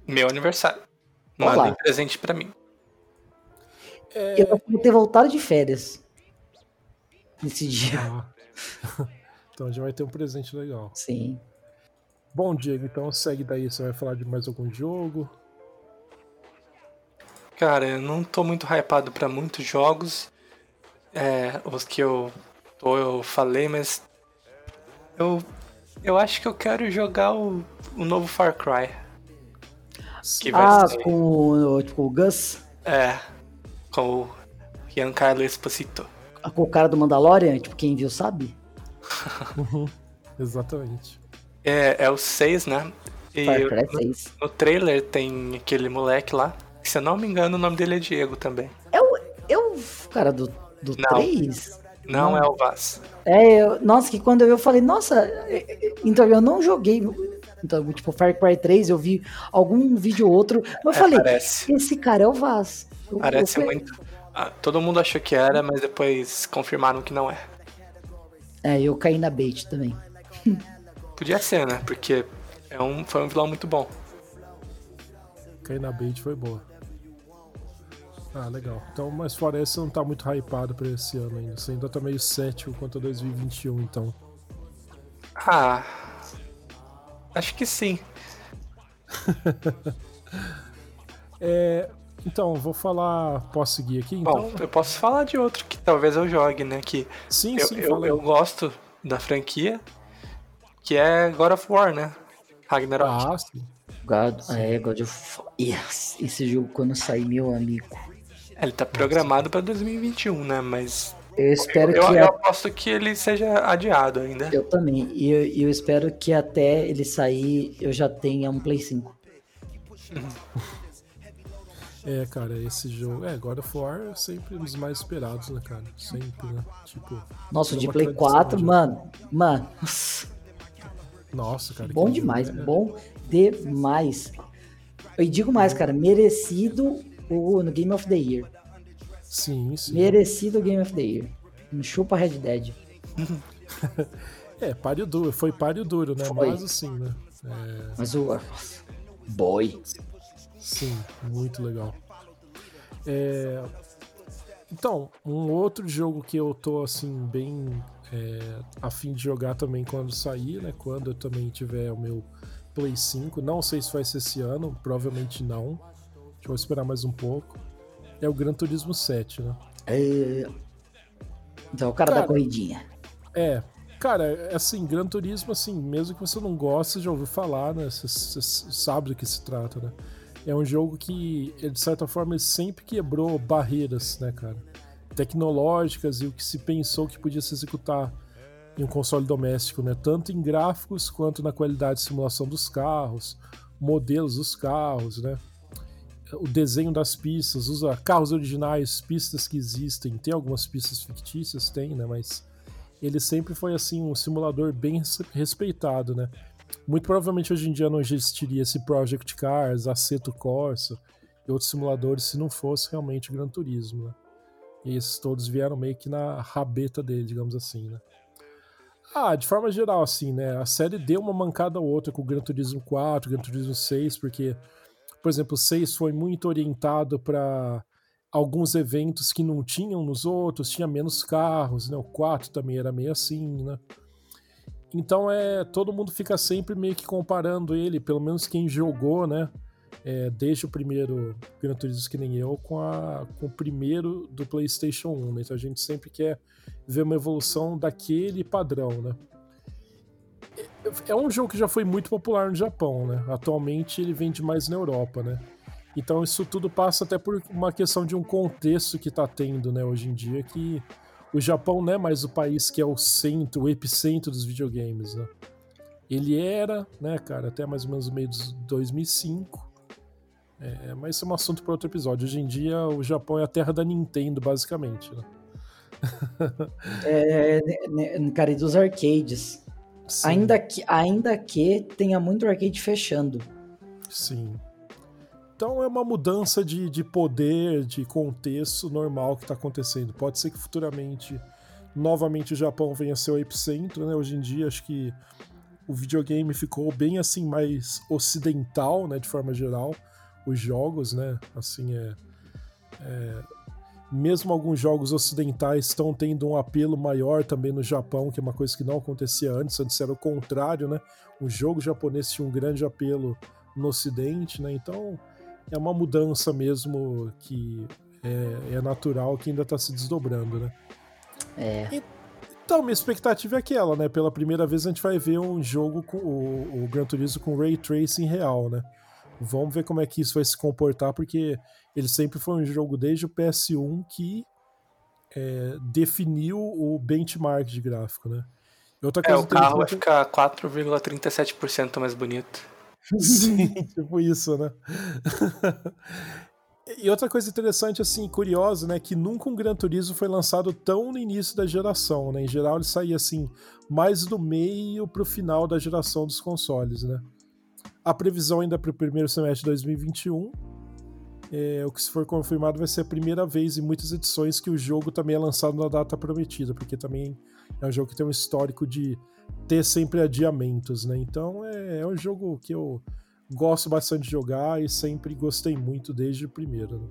Speaker 3: Meu aniversário. Manda um presente para mim.
Speaker 2: É... Eu vou ter voltado de férias nesse dia.
Speaker 1: Ah. então já vai ter um presente legal.
Speaker 2: Sim.
Speaker 1: Bom, Diego, então segue daí. Você vai falar de mais algum jogo?
Speaker 3: Cara, eu não tô muito hypado para muitos jogos. É, os que eu tô, eu falei, mas eu eu acho que eu quero jogar o, o novo Far Cry.
Speaker 2: ah, ser... com o, tipo, o Gus?
Speaker 3: É, com o Giancarlo Esposito.
Speaker 2: Ah, com o cara do Mandalorian, tipo, quem viu sabe?
Speaker 1: uhum, exatamente.
Speaker 3: É, é o 6, né?
Speaker 2: E Far Cry 6.
Speaker 3: No, no, trailer tem aquele moleque lá. Que, se eu não me engano, o nome dele é Diego também.
Speaker 2: É o, é o cara do, do não, 3?
Speaker 3: Não, não, é o Vaz.
Speaker 2: É, eu, nossa, que quando eu falei, nossa, é, é, então eu não joguei. Então, tipo, Far Cry 3, eu vi algum vídeo ou outro, mas eu é, falei, parece. esse cara é o Vaz.
Speaker 3: Parece eu, muito. Ah, todo mundo achou que era, mas depois confirmaram que não é.
Speaker 2: É, eu caí na bait também.
Speaker 3: Podia ser, né? Porque é um, foi um vilão muito bom.
Speaker 1: Cair na bait foi boa. Ah, legal. Então, mas fora esse, não tá muito hypado pra esse ano ainda. Você ainda tá meio cético quanto a 2021, então.
Speaker 3: Ah. Acho que sim.
Speaker 1: é, então, vou falar. Posso seguir aqui? Então?
Speaker 3: Bom, eu posso falar de outro que talvez eu jogue, né? Que
Speaker 1: sim,
Speaker 3: eu,
Speaker 1: sim.
Speaker 3: Eu, eu gosto da franquia, que é God of War, né? Ragnarok.
Speaker 1: Ah, sim.
Speaker 2: God, é, God of War. Yes, esse jogo quando sair, meu amigo.
Speaker 3: Ele tá programado para 2021, né? Mas.
Speaker 2: Eu espero
Speaker 3: eu,
Speaker 2: que.
Speaker 3: Eu, eu aposto que ele seja adiado ainda.
Speaker 2: Eu também. E eu, eu, espero que até ele sair eu já tenha um Play 5.
Speaker 1: É, cara, esse jogo. É, God of War é sempre um dos mais esperados, né, cara? Sempre, né? Tipo.
Speaker 2: Nossa, de Play 4, mano. Mano.
Speaker 1: Nossa, cara.
Speaker 2: Bom demais, bom demais. E digo mais, cara, merecido o, no Game of the Year.
Speaker 1: Sim, sim.
Speaker 2: Merecido o Game of the Year. Chupa Red Dead.
Speaker 1: é, páreo duro, foi páreo duro, né? Foi. Mas assim, né? É...
Speaker 2: Mas o. Boy.
Speaker 1: Sim, muito legal. É... Então, um outro jogo que eu tô assim, bem é, a fim de jogar também quando sair, né? Quando eu também tiver o meu Play 5. Não sei se vai ser esse ano, provavelmente não. Vou esperar mais um pouco. É o Gran Turismo 7, né?
Speaker 2: É... Então, o cara, cara da corridinha.
Speaker 1: É. Cara, assim, Gran Turismo, assim, mesmo que você não goste, já ouviu falar, né? Você, você sabe do que se trata, né? É um jogo que, de certa forma, ele sempre quebrou barreiras, né, cara? Tecnológicas e o que se pensou que podia se executar em um console doméstico, né? Tanto em gráficos quanto na qualidade de simulação dos carros, modelos dos carros, né? O desenho das pistas, usa carros originais, pistas que existem, tem algumas pistas fictícias, tem, né? Mas ele sempre foi assim um simulador bem respeitado, né? Muito provavelmente hoje em dia não existiria esse Project Cars, Aceto Corsa e outros simuladores se não fosse realmente o Gran Turismo, né? E esses todos vieram meio que na rabeta dele, digamos assim, né? Ah, de forma geral, assim, né? A série deu uma mancada ou outra com o Gran Turismo 4, Gran Turismo 6, porque, por exemplo, o 6 foi muito orientado para alguns eventos que não tinham nos outros, tinha menos carros, né? O 4 também era meio assim, né? Então é todo mundo fica sempre meio que comparando ele, pelo menos quem jogou, né? É, desde o primeiro Gran Turismo que nem eu, com, a, com o primeiro do PlayStation 1. Né? Então a gente sempre quer ver uma evolução daquele padrão, né? É, é um jogo que já foi muito popular no Japão, né? Atualmente ele vende mais na Europa, né? Então isso tudo passa até por uma questão de um contexto que está tendo, né, hoje em dia, que o Japão não é mais o país que é o centro, o epicentro dos videogames, né? Ele era, né, cara, até mais ou menos meio de 2005. É, mas isso é um assunto para outro episódio. Hoje em dia, o Japão é a terra da Nintendo, basicamente, né?
Speaker 2: é, né, né, cara, e dos arcades. Ainda que, ainda que tenha muito arcade fechando.
Speaker 1: Sim. Então é uma mudança de, de poder, de contexto normal que está acontecendo. Pode ser que futuramente, novamente, o Japão venha a ser o epicentro, né? Hoje em dia, acho que o videogame ficou bem assim, mais ocidental, né? De forma geral. Os jogos, né? Assim, é, é mesmo alguns jogos ocidentais estão tendo um apelo maior também no Japão, que é uma coisa que não acontecia antes, antes era o contrário, né? O jogo japonês tinha um grande apelo no ocidente, né? Então, é uma mudança mesmo que é, é natural, que ainda está se desdobrando, né?
Speaker 2: É.
Speaker 1: então, minha expectativa é aquela, né? Pela primeira vez a gente vai ver um jogo com o, o Gran Turismo com Ray Tracing real, né? Vamos ver como é que isso vai se comportar, porque ele sempre foi um jogo desde o PS1 que é, definiu o benchmark de gráfico, né?
Speaker 3: outra é, coisa é, o carro vai ficar 4,37% mais bonito.
Speaker 1: Sim, tipo isso, né? E outra coisa interessante, assim, curiosa, né, que nunca um Gran Turismo foi lançado tão no início da geração, né? Em geral ele saía, assim, mais do meio pro final da geração dos consoles, né? A previsão ainda para o primeiro semestre de 2021, é, o que se for confirmado vai ser a primeira vez em muitas edições que o jogo também é lançado na data prometida, porque também é um jogo que tem um histórico de ter sempre adiamentos, né? Então é, é um jogo que eu gosto bastante de jogar e sempre gostei muito desde o primeiro. Né?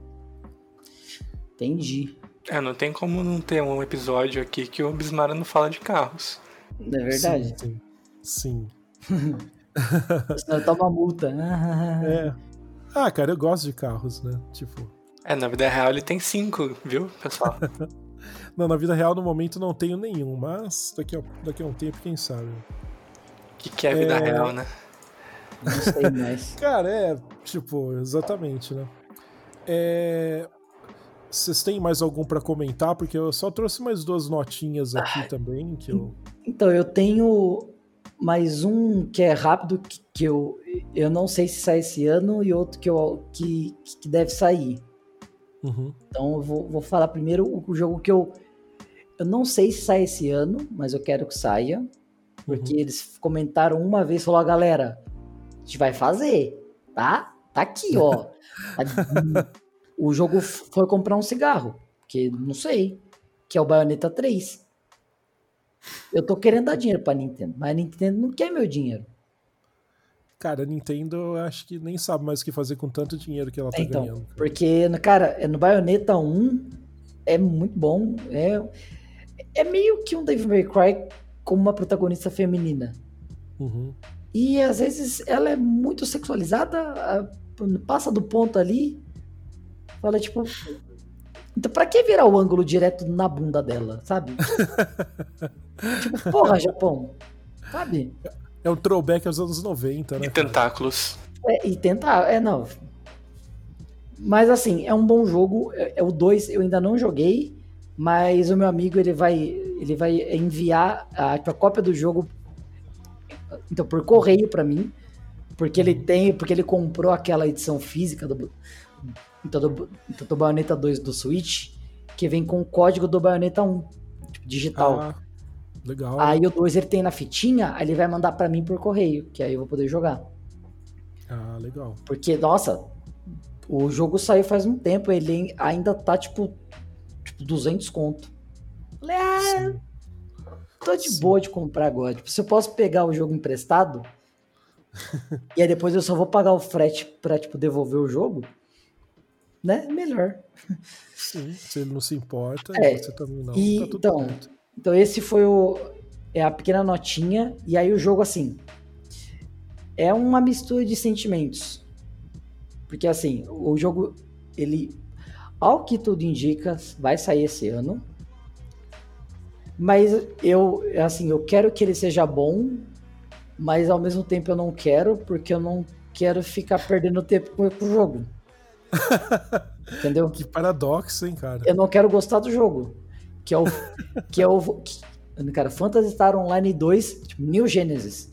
Speaker 2: Entendi.
Speaker 3: É, não tem como não ter um episódio aqui que o Bismara não fala de carros.
Speaker 2: É verdade.
Speaker 1: Sim. sim.
Speaker 2: Senão toma multa.
Speaker 1: é. Ah, cara, eu gosto de carros, né? Tipo.
Speaker 3: É, na vida real ele tem cinco, viu, pessoal?
Speaker 1: Não, na vida real, no momento, não tenho nenhum, mas daqui a, daqui a um tempo, quem sabe.
Speaker 3: O que, que é a vida é... real, né?
Speaker 2: Não sei mais.
Speaker 1: Cara, é, tipo, exatamente, né? É... Vocês têm mais algum para comentar? Porque eu só trouxe mais duas notinhas aqui ah, também. Que eu...
Speaker 2: Então, eu tenho mais um que é rápido, que, que eu, eu não sei se sai esse ano, e outro que, eu, que, que deve sair.
Speaker 1: Uhum.
Speaker 2: Então eu vou, vou falar primeiro o, o jogo que eu, eu não sei se sai esse ano, mas eu quero que saia. Porque uhum. eles comentaram uma vez, falou, galera, a gente vai fazer, tá? Tá aqui, ó. o jogo foi comprar um cigarro, que não sei, que é o Bayonetta 3. Eu tô querendo dar dinheiro pra Nintendo, mas a Nintendo não quer meu dinheiro.
Speaker 1: Cara, a Nintendo eu acho que nem sabe mais o que fazer com tanto dinheiro que ela tá
Speaker 2: então,
Speaker 1: ganhando.
Speaker 2: Porque, cara, é no Bayonetta 1 é muito bom. É, é meio que um Devil May Cry com uma protagonista feminina.
Speaker 1: Uhum.
Speaker 2: E às vezes ela é muito sexualizada, passa do ponto ali. Fala tipo. Então pra que virar o ângulo direto na bunda dela, sabe? tipo, porra, Japão. Sabe?
Speaker 1: É um throwback aos anos 90, né?
Speaker 3: E tentáculos.
Speaker 2: É, e tentar, é, não. Mas assim, é um bom jogo. É, é o 2 eu ainda não joguei, mas o meu amigo ele vai, ele vai enviar a, a cópia do jogo então por correio para mim, porque ele tem, porque ele comprou aquela edição física do então do, então do Bayonetta 2 do Switch, que vem com o código do Bayonetta 1, tipo, digital. Ah,
Speaker 1: legal.
Speaker 2: Aí o 2 ele tem na fitinha, aí ele vai mandar para mim por correio, que aí eu vou poder jogar.
Speaker 1: Ah, legal.
Speaker 2: Porque, nossa, o jogo saiu faz um tempo, ele ainda tá tipo, tipo 200 conto. Falei, ah, tô de Sim. boa de comprar agora. Tipo, se eu posso pegar o jogo emprestado, e aí depois eu só vou pagar o frete pra, tipo, devolver o jogo, né? Melhor.
Speaker 1: Sim, se ele não se importa,
Speaker 2: é,
Speaker 1: você também não.
Speaker 2: E, tá então, então, esse foi o. É a pequena notinha, e aí o jogo, assim. É uma mistura de sentimentos. Porque, assim, o jogo, ele. Ao que tudo indica, vai sair esse ano. Mas eu, assim, eu quero que ele seja bom, mas ao mesmo tempo eu não quero, porque eu não quero ficar perdendo tempo com, o jogo. Entendeu?
Speaker 1: Que paradoxo, hein, cara?
Speaker 2: Eu não quero gostar do jogo. Que é o. que é o. Que, cara, Phantasy Star Online 2, tipo, New Genesis.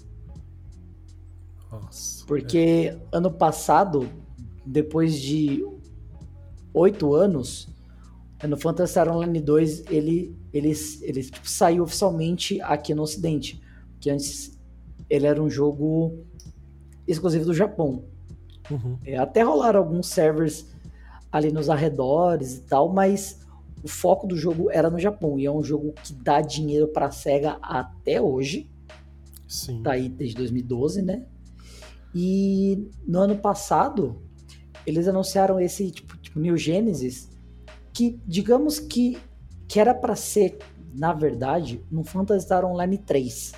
Speaker 1: Nossa.
Speaker 2: Porque é. ano passado, depois de oito anos, no Phantasy Star Online 2, ele, ele, ele tipo, saiu oficialmente aqui no Ocidente. Que antes ele era um jogo exclusivo do Japão.
Speaker 1: Uhum.
Speaker 2: É, até rolaram alguns servers ali nos arredores e tal, mas o foco do jogo era no Japão. E é um jogo que dá dinheiro pra SEGA até hoje.
Speaker 1: Sim.
Speaker 2: Tá aí desde 2012, né? E no ano passado, eles anunciaram esse tipo, tipo New Genesis, que digamos que, que era para ser, na verdade, no Phantasy Star Online 3.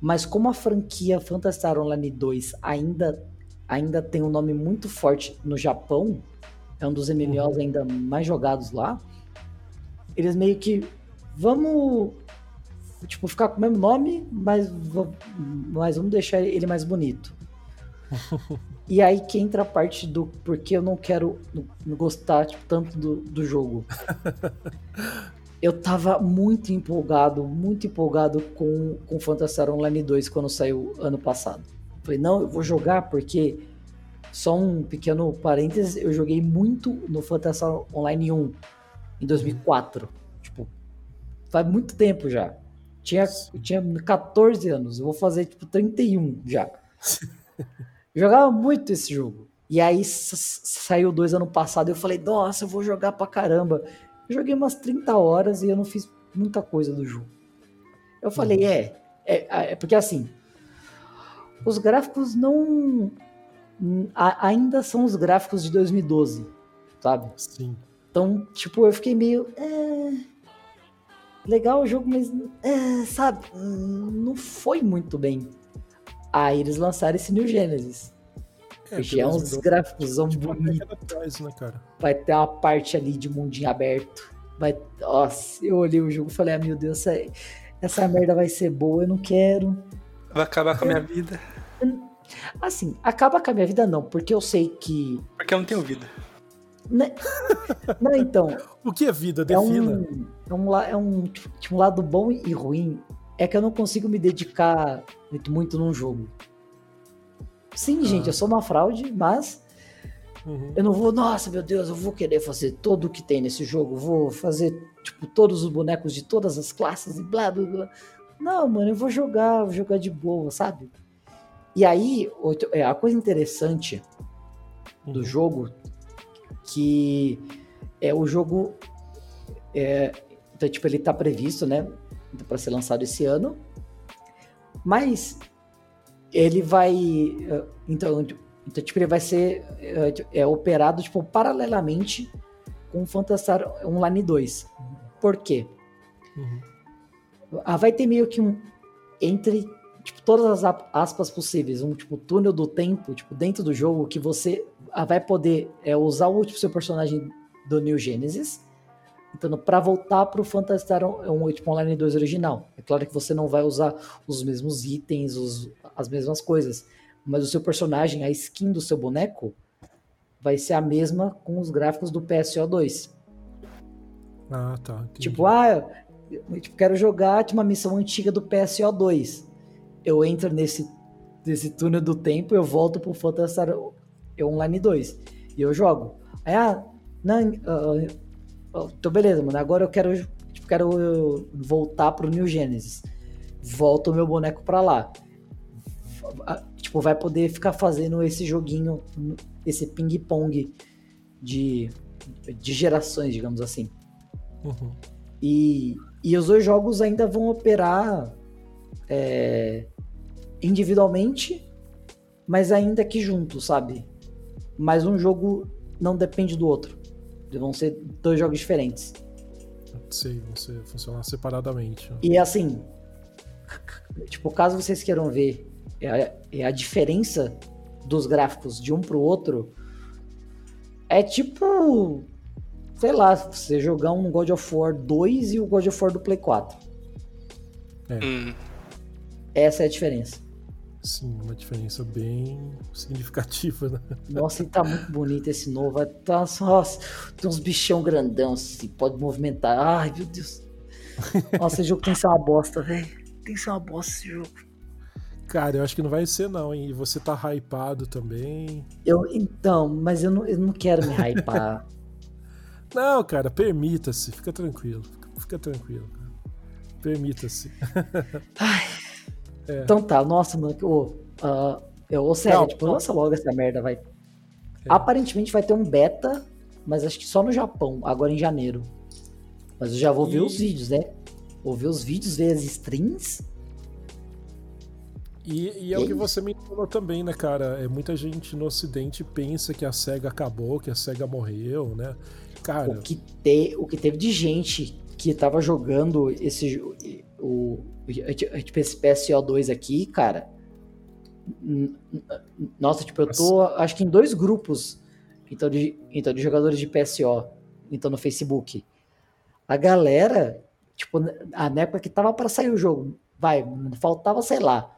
Speaker 2: Mas como a franquia Phantasy Star Online 2 ainda, ainda tem um nome muito forte no Japão, é um dos MMOs uhum. ainda mais jogados lá, eles meio que vamos tipo ficar com o mesmo nome, mas, mas vamos deixar ele mais bonito. E aí que entra a parte do porque eu não quero gostar tipo, tanto do, do jogo. eu tava muito empolgado, muito empolgado com, com Phantasy Star Online 2 quando saiu ano passado. Falei, não, eu vou jogar porque. Só um pequeno parênteses, eu joguei muito no Phantasy Star Online 1 em 2004. Tipo, faz muito tempo já. Tinha, tinha 14 anos, eu vou fazer tipo 31 já. jogava muito esse jogo. E aí saiu dois ano passado e eu falei, nossa, eu vou jogar pra caramba. Eu joguei umas 30 horas e eu não fiz muita coisa do jogo. Eu falei, uhum. é, é, é porque assim, os gráficos não. A, ainda são os gráficos de 2012, sabe?
Speaker 1: Sim.
Speaker 2: Então, tipo, eu fiquei meio. É, legal o jogo, mas. É, sabe? Não foi muito bem. Aí eles lançaram esse New Genesis. É, que é uns gráficos tipo, bonitos.
Speaker 1: Né?
Speaker 2: Vai ter uma parte ali de mundinho aberto. Vai... Nossa, eu olhei o jogo e falei, ah, meu Deus, essa, essa merda vai ser boa, eu não quero.
Speaker 3: Vai acabar com a minha vida.
Speaker 2: Assim, acaba com a minha vida não, porque eu sei que.
Speaker 3: Porque eu não tenho vida.
Speaker 2: Né? Não, então.
Speaker 1: o que é vida? Defina.
Speaker 2: É um, é um, é um, tipo, um lado bom e ruim é que eu não consigo me dedicar muito, muito num jogo. Sim, ah. gente, eu sou uma fraude, mas uhum. eu não vou, nossa, meu Deus, eu vou querer fazer tudo o que tem nesse jogo, vou fazer, tipo, todos os bonecos de todas as classes e blá, blá, blá. Não, mano, eu vou jogar, vou jogar de boa, sabe? E aí, é, a coisa interessante do uhum. jogo, que é o jogo, é, então, tipo, ele tá previsto, né, para ser lançado esse ano. Mas ele vai. Eh, então, então tipo, ele vai ser é, é, operado tipo, paralelamente com Phantasy Star Online 2. Por quê?
Speaker 1: Uhum.
Speaker 2: Ah, vai ter meio que um entre tipo, todas as aspas possíveis, um tipo túnel do tempo, tipo dentro do jogo que você ah, vai poder é, usar o tipo, seu personagem do New Genesis, então para voltar para o Phantasy Star um, tipo, Online 2 original. É claro que você não vai usar os mesmos itens, os, as mesmas coisas, mas o seu personagem, a skin do seu boneco, vai ser a mesma com os gráficos do PSO2.
Speaker 1: Ah, tá. Entendi.
Speaker 2: Tipo, ah, eu tipo, quero jogar tipo, uma missão antiga do PSO2. Eu entro nesse, nesse túnel do tempo, eu volto pro Phantasy Online 2 e eu jogo. Aí, ah, não, uh, uh, então beleza, mano, agora eu quero, tipo, quero voltar pro New Genesis. Volto o meu boneco pra lá. Tipo, vai poder ficar fazendo esse joguinho, esse ping-pong de, de gerações, digamos assim.
Speaker 1: Uhum.
Speaker 2: E, e os dois jogos ainda vão operar é, individualmente, mas ainda que juntos, sabe? Mas um jogo não depende do outro. Vão ser dois jogos diferentes.
Speaker 1: Sei, vão ser, funcionar separadamente. Né?
Speaker 2: E assim, tipo, caso vocês queiram ver é a, é a diferença dos gráficos de um pro outro, é tipo sei lá, você jogar um God of War 2 e o God of War do Play 4.
Speaker 1: É.
Speaker 3: Hum.
Speaker 2: Essa é a diferença.
Speaker 1: Sim, uma diferença bem significativa, né?
Speaker 2: Nossa, e tá muito bonito esse novo. Tá, nossa, tem uns bichão grandão, assim, pode movimentar. Ai, meu Deus. Nossa, esse jogo tem que ser uma bosta, velho. Tem que ser uma bosta esse jogo.
Speaker 1: Cara, eu acho que não vai ser, não, hein? E você tá hypado também.
Speaker 2: Eu, então, mas eu não, eu não quero me hypar.
Speaker 1: Não, cara, permita-se, fica tranquilo. Fica, tranquilo, cara. Permita-se.
Speaker 2: é. Então tá, nossa, mano, ô, uh, eu, sério, não, tipo, não. lança logo essa merda, vai. É. Aparentemente vai ter um beta, mas acho que só no Japão, agora em janeiro. Mas eu já vou e... ver os vídeos, né? Vou ver os vídeos, ver as streams.
Speaker 1: E, e é e o que você me falou também, né, cara? É, muita gente no ocidente pensa que a SEGA acabou, que a SEGA morreu, né? Cara.
Speaker 2: O que, te, o que teve de gente que tava jogando esse. O, tipo, esse PSO2 aqui, cara. Nossa, tipo, eu tô acho que em dois grupos então de, então, de jogadores de PSO, então no Facebook. A galera, tipo, na época que tava para sair o jogo, vai, faltava, sei lá,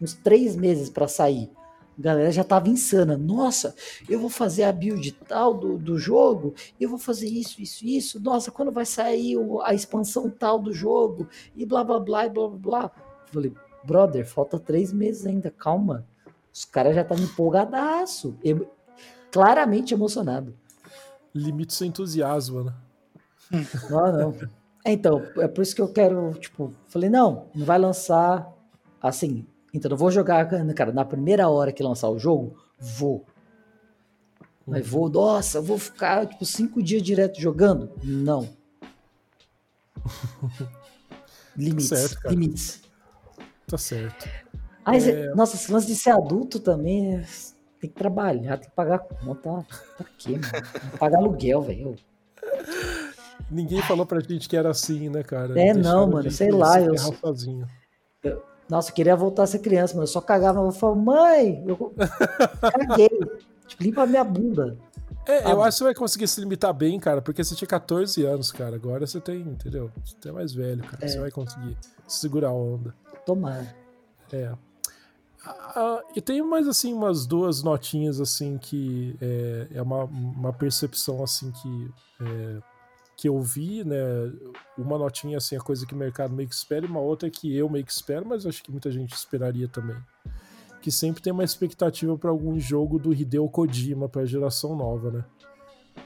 Speaker 2: uns três meses para sair. A galera já tava insana. Nossa, eu vou fazer a build tal do, do jogo, eu vou fazer isso, isso, isso. Nossa, quando vai sair a expansão tal do jogo? E blá, blá, blá, blá, blá, blá. Falei, brother, falta três meses ainda, calma. Os caras já estavam empolgadaço. Eu, claramente emocionado.
Speaker 1: Limite seu entusiasmo, né?
Speaker 2: Não, não. Então, é por isso que eu quero, tipo, falei, não, não vai lançar assim, então eu vou jogar, cara, na primeira hora que lançar o jogo, vou. Mas vou, nossa, vou ficar tipo cinco dias direto jogando? Não. limites,
Speaker 1: tá certo,
Speaker 2: limites.
Speaker 1: Tá certo.
Speaker 2: Mas, é... Nossa, esse lance de ser adulto também é... tem que trabalhar, tem que pagar conta. Pra quê, mano? pagar aluguel, velho.
Speaker 1: Ninguém falou pra gente que era assim, né, cara?
Speaker 2: É, Deixaram não, mano, sei lá. Eu,
Speaker 1: sozinho.
Speaker 2: Eu, nossa, eu queria voltar a ser criança, mas eu só cagava. Eu falava, mãe, eu caguei. tipo, limpa a minha bunda.
Speaker 1: É, eu acho que você vai conseguir se limitar bem, cara, porque você tinha 14 anos, cara. Agora você tem, entendeu? Você é mais velho, cara. É. Você vai conseguir segurar a onda.
Speaker 2: Tomar.
Speaker 1: É. Ah, e tem mais, assim, umas duas notinhas, assim, que é, é uma, uma percepção, assim, que é, que eu vi, né? Uma notinha assim, a coisa que o mercado meio que espera, e uma outra que eu meio que espero, mas acho que muita gente esperaria também. Que sempre tem uma expectativa para algum jogo do Hideo Kojima para a geração nova, né?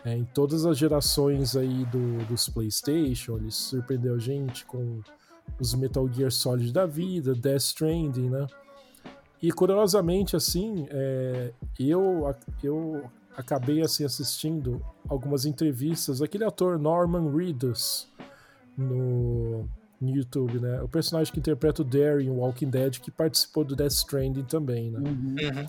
Speaker 1: É, em todas as gerações aí do, dos PlayStation, ele surpreendeu a gente com os Metal Gear Solid da vida, Death Stranding, né? E curiosamente, assim, é, eu, eu acabei assim assistindo algumas entrevistas daquele ator Norman Reedus no, no YouTube, né? O personagem que interpreta o Derry em Walking Dead, que participou do Death Stranding também, né?
Speaker 2: Uhum. uhum.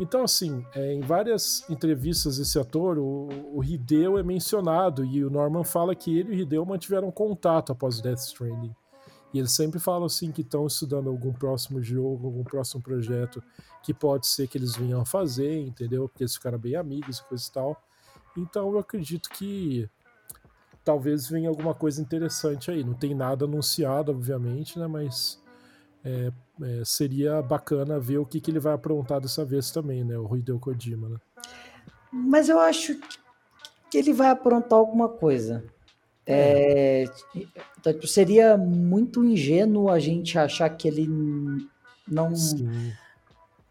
Speaker 1: Então, assim, é, em várias entrevistas esse ator, o, o Hideo é mencionado e o Norman fala que ele e o Hideo mantiveram contato após Death Stranding. E eles sempre falam assim que estão estudando algum próximo jogo, algum próximo projeto que pode ser que eles venham a fazer, entendeu? Porque eles ficaram bem amigos e coisa e tal. Então eu acredito que talvez venha alguma coisa interessante aí. Não tem nada anunciado, obviamente, né? Mas é, é, seria bacana ver o que, que ele vai aprontar dessa vez também, né? O Hideo Kojima, né?
Speaker 2: Mas eu acho que ele vai aprontar alguma coisa. É, então, tipo, seria muito ingênuo a gente achar que ele não Sim.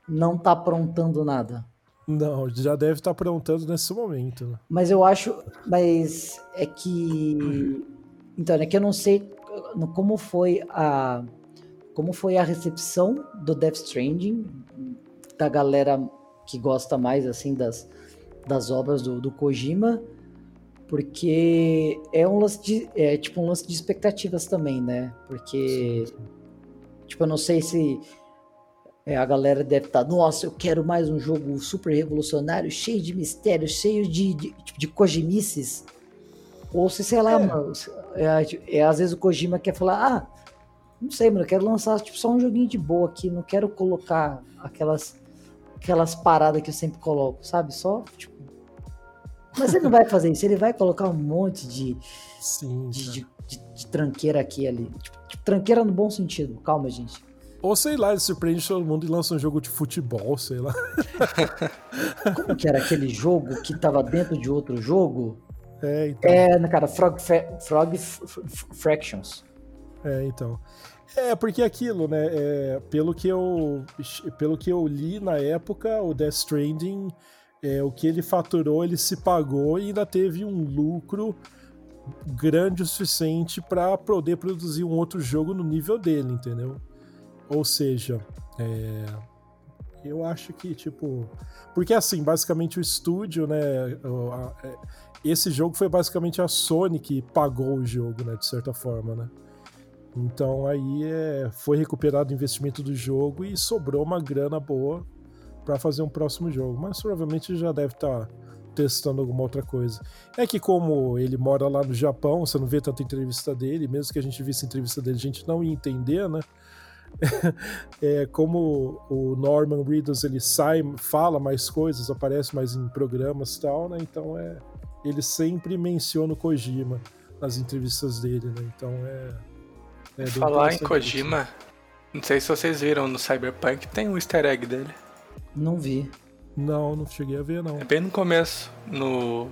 Speaker 2: não tá aprontando nada.
Speaker 1: Não, já deve estar tá aprontando nesse momento. Né?
Speaker 2: Mas eu acho, mas é que então é que eu não sei como foi a como foi a recepção do Death Stranding da galera que gosta mais assim das, das obras do, do Kojima, porque é um lance de é tipo um lance de expectativas também, né? Porque sim, sim. tipo eu não sei se é, a galera deve estar, tá, nossa, eu quero mais um jogo super revolucionário, cheio de mistérios, cheio de, de, tipo, de Kojimices. Ou se, sei lá, é. mano, é, é, às vezes o Kojima quer falar, ah, não sei, mano, eu quero lançar tipo, só um joguinho de boa aqui, não quero colocar aquelas, aquelas paradas que eu sempre coloco, sabe? Só, tipo. Mas ele não vai fazer isso, ele vai colocar um monte de,
Speaker 1: Sim,
Speaker 2: de, de, de, de tranqueira aqui e ali. Tipo, tipo, tranqueira no bom sentido, calma, gente.
Speaker 1: Ou sei lá, ele surpreende todo mundo e lança um jogo de futebol, sei lá.
Speaker 2: Como que era aquele jogo que tava dentro de outro jogo?
Speaker 1: É, então.
Speaker 2: É, cara, Frog, Frog Fractions.
Speaker 1: É, então. É, porque aquilo, né? É, pelo, que eu, pelo que eu li na época, o Death Stranding, é, o que ele faturou, ele se pagou e ainda teve um lucro grande o suficiente para poder produzir um outro jogo no nível dele, entendeu? Ou seja, é, eu acho que, tipo. Porque assim, basicamente o estúdio, né? É, esse jogo foi basicamente a Sony que pagou o jogo, né? De certa forma, né? Então aí é, foi recuperado o investimento do jogo e sobrou uma grana boa para fazer um próximo jogo. Mas provavelmente já deve estar tá testando alguma outra coisa. É que como ele mora lá no Japão, você não vê tanta entrevista dele, mesmo que a gente visse a entrevista dele, a gente não ia entender, né? é, como o Norman Reedus ele sai, fala mais coisas, aparece mais em programas e tal, né? Então é, ele sempre menciona o Kojima nas entrevistas dele, né? Então é
Speaker 3: é, Falar em Kojima, não sei se vocês viram no Cyberpunk, tem um easter egg dele.
Speaker 2: Não vi.
Speaker 1: Não, não cheguei a ver, não.
Speaker 3: É bem no começo, no,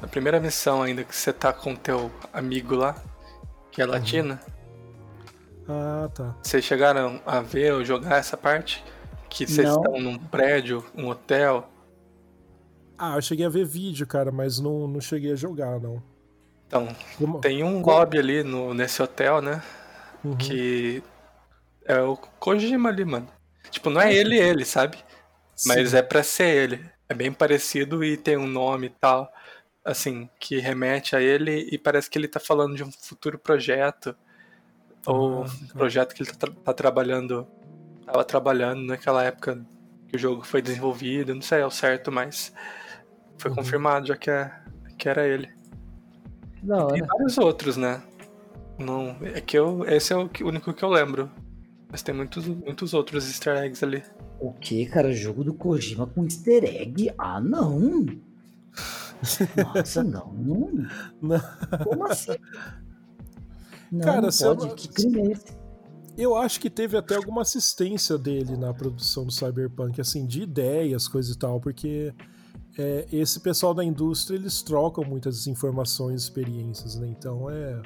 Speaker 3: na primeira missão ainda, que você tá com teu amigo lá, que é latina.
Speaker 1: Ah, tá.
Speaker 3: Vocês chegaram a ver ou jogar essa parte? Que vocês não. estão num prédio, um hotel.
Speaker 1: Ah, eu cheguei a ver vídeo, cara, mas não, não cheguei a jogar, não.
Speaker 3: Então, Como? tem um lobby ali no, nesse hotel, né? Uhum. Que é o Kojima ali, mano. Tipo, não é ele ele, sabe? Sim. Mas é pra ser ele. É bem parecido e tem um nome e tal, assim, que remete a ele e parece que ele tá falando de um futuro projeto. Ou ah, um projeto que ele tá, tá trabalhando. Tava trabalhando naquela época que o jogo foi desenvolvido, não sei ao certo, mas foi uhum. confirmado já que, é, que era ele.
Speaker 2: Não,
Speaker 3: e tem vários outros, né? Não, é que eu. Esse é o único que eu lembro. Mas tem muitos, muitos outros easter eggs ali.
Speaker 2: O que, cara? Jogo do Kojima com easter egg? Ah, não! Nossa, não. Não. não. Como assim? Não, cara, não pode. Eu... Que crime é esse?
Speaker 1: Eu acho que teve até alguma assistência dele na produção do Cyberpunk, assim, de ideias, coisas e tal, porque é, esse pessoal da indústria, eles trocam muitas informações, experiências, né? Então é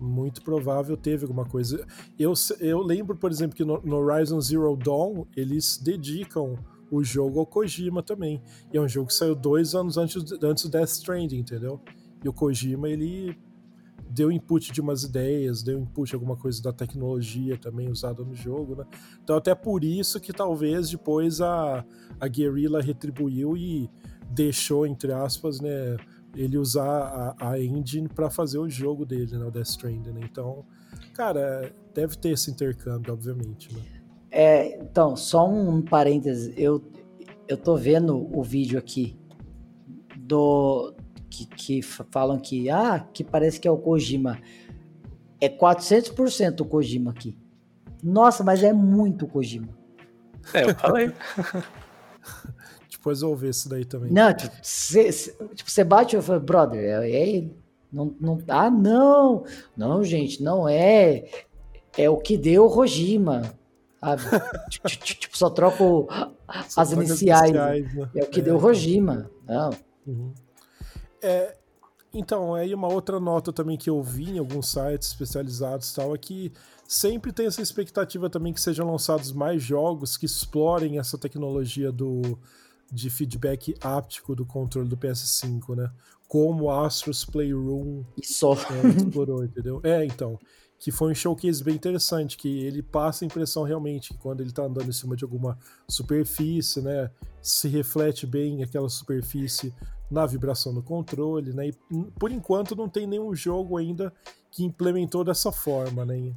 Speaker 1: muito provável teve alguma coisa. Eu, eu lembro, por exemplo, que no, no Horizon Zero Dawn eles dedicam o jogo ao Kojima também. E é um jogo que saiu dois anos antes, antes do Death Stranding, entendeu? E o Kojima, ele deu input de umas ideias, deu input de alguma coisa da tecnologia também usada no jogo, né? Então até por isso que talvez depois a, a Guerrilla retribuiu e deixou, entre aspas, né, ele usar a, a engine para fazer o jogo dele, né, o Death Stranding, né? Então, cara, deve ter esse intercâmbio, obviamente, né?
Speaker 2: É, então, só um parêntese, eu eu tô vendo o vídeo aqui do que, que falam que ah, que parece que é o Kojima. É 400% o Kojima aqui. Nossa, mas é muito Kojima.
Speaker 3: É, eu falei.
Speaker 1: Depois eu vou ver isso daí também.
Speaker 2: Não, tipo, você tipo, bate e falo, brother, é, é ele. Não, não, ah, não! Não, gente, não é. É o que deu o Rojima. tipo, tipo, só troco as iniciais. iniciais né? É o que é, deu o Rojima. Não. Uhum.
Speaker 1: É, então, aí uma outra nota também que eu vi em alguns sites especializados tal é que sempre tem essa expectativa também que sejam lançados mais jogos que explorem essa tecnologia do de feedback áptico do controle do PS5, né? Como Astros Playroom
Speaker 2: só
Speaker 1: é, explorou, entendeu? É, então que foi um showcase bem interessante, que ele passa a impressão realmente que quando ele está andando em cima de alguma superfície, né, se reflete bem aquela superfície na vibração do controle, né? E por enquanto não tem nenhum jogo ainda que implementou dessa forma, né?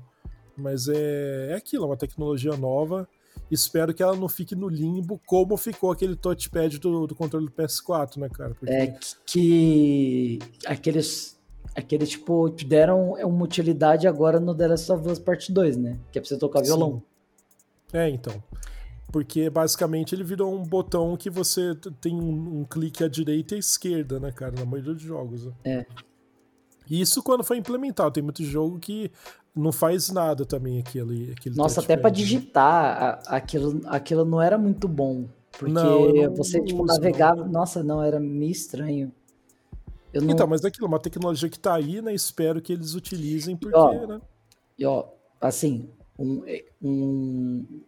Speaker 1: Mas é, é aquilo, é uma tecnologia nova. Espero que ela não fique no limbo como ficou aquele touchpad do, do controle do PS4, né, cara?
Speaker 2: Porque... É que aqueles Aquele, tipo, te deram uma utilidade agora no The Last of Us Part 2, né? Que é pra você tocar violão.
Speaker 1: É, então. Porque basicamente ele virou um botão que você tem um, um, clique à direita e à esquerda, né, cara? Na maioria dos jogos. Né?
Speaker 2: É.
Speaker 1: Isso quando foi implementado. Tem muito jogo que não faz nada também aquele. aquele
Speaker 2: Nossa, até para digitar aquilo, aquilo não era muito bom. Porque não, não você, tipo, navegava. Não. Nossa, não, era meio estranho.
Speaker 1: Não... Então, mas é aquilo, uma tecnologia que está aí, né? Espero que eles utilizem, porque, e ó, né?
Speaker 2: E ó, assim, um, um.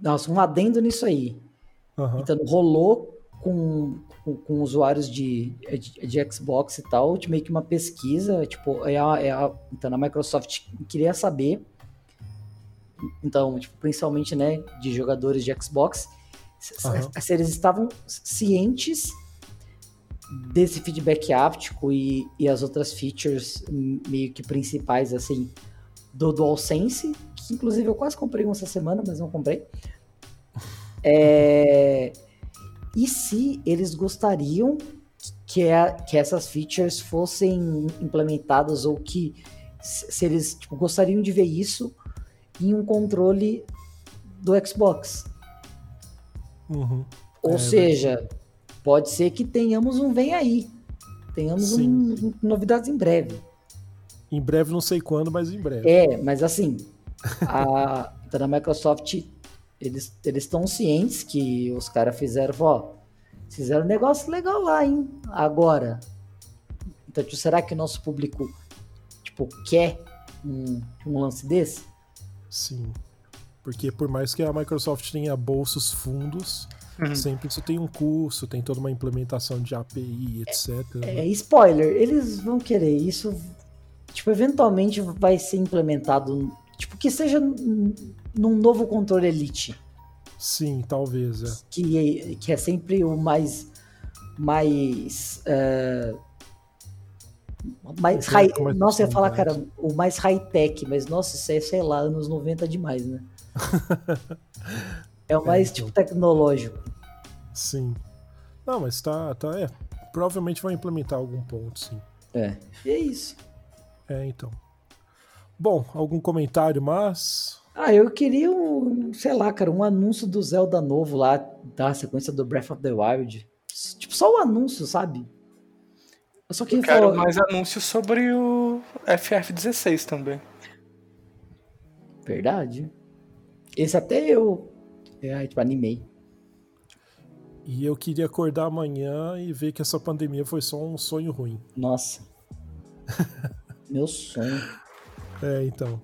Speaker 2: Nossa, um adendo nisso aí. Uhum. Então, rolou com, com, com usuários de, de, de, Xbox e tal, de meio que uma pesquisa, tipo, é a, é a, então a Microsoft queria saber, então, tipo, principalmente, né, de jogadores de Xbox, uhum. se, se eles estavam cientes desse feedback áptico e, e as outras features meio que principais, assim, do DualSense, que inclusive eu quase comprei um essa semana, mas não comprei. É... E se eles gostariam que, a, que essas features fossem implementadas ou que se eles tipo, gostariam de ver isso em um controle do Xbox.
Speaker 1: Uhum.
Speaker 2: Ou é, seja, pode ser que tenhamos um vem aí. Tenhamos um, um, novidades em breve.
Speaker 1: Em breve, não sei quando, mas em breve.
Speaker 2: É, mas assim, a, da Microsoft, eles estão cientes que os caras fizeram, ó, fizeram um negócio legal lá, hein? Agora. Então, tipo, será que o nosso público, tipo, quer um, um lance desse?
Speaker 1: Sim. Porque por mais que a Microsoft tenha bolsos fundos, Uhum. Sempre isso tem um curso, tem toda uma implementação de API, etc.
Speaker 2: É, é, spoiler, eles vão querer isso. Tipo, eventualmente vai ser implementado. Tipo, que seja num novo controle Elite.
Speaker 1: Sim, talvez. É.
Speaker 2: Que, que é sempre o mais. Mais. Uh, mais high, mais nossa, eu ia falar, cara, o mais high-tech, mas nossa, isso é, sei lá, anos 90 demais, né? É o mais, é, então. tipo, tecnológico.
Speaker 1: Sim. Não, mas tá, tá, é. Provavelmente vai implementar algum ponto, sim.
Speaker 2: É. E é isso.
Speaker 1: É, então. Bom, algum comentário, mas.
Speaker 2: Ah, eu queria um, sei lá, cara, um anúncio do Zelda novo lá, da sequência do Breath of the Wild. Tipo, só o anúncio, sabe?
Speaker 3: Eu só queria eu quero falar... mais anúncios sobre o FF16 também.
Speaker 2: Verdade. Esse até eu é, tipo, animei.
Speaker 1: E eu queria acordar amanhã e ver que essa pandemia foi só um sonho ruim.
Speaker 2: Nossa. Meu sonho.
Speaker 1: É, então.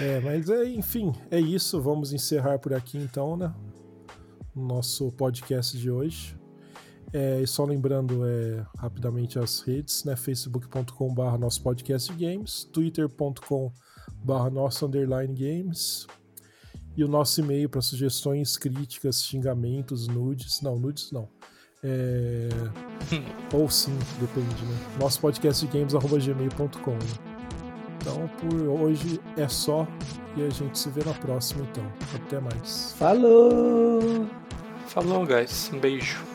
Speaker 1: É, mas é, enfim, é isso. Vamos encerrar por aqui então, né? Nosso podcast de hoje. É, e só lembrando é, rapidamente as redes, né? facebook.com.br nosso podcast games, twitter.com.br nosso underline games, e o nosso e-mail para sugestões, críticas, xingamentos, nudes. Não, nudes não. É... Ou sim, depende, né? Nosso podcast games.gmail.com. Né? Então, por hoje é só. E a gente se vê na próxima, então. Até mais.
Speaker 2: Falou!
Speaker 3: Falou, guys. Um beijo.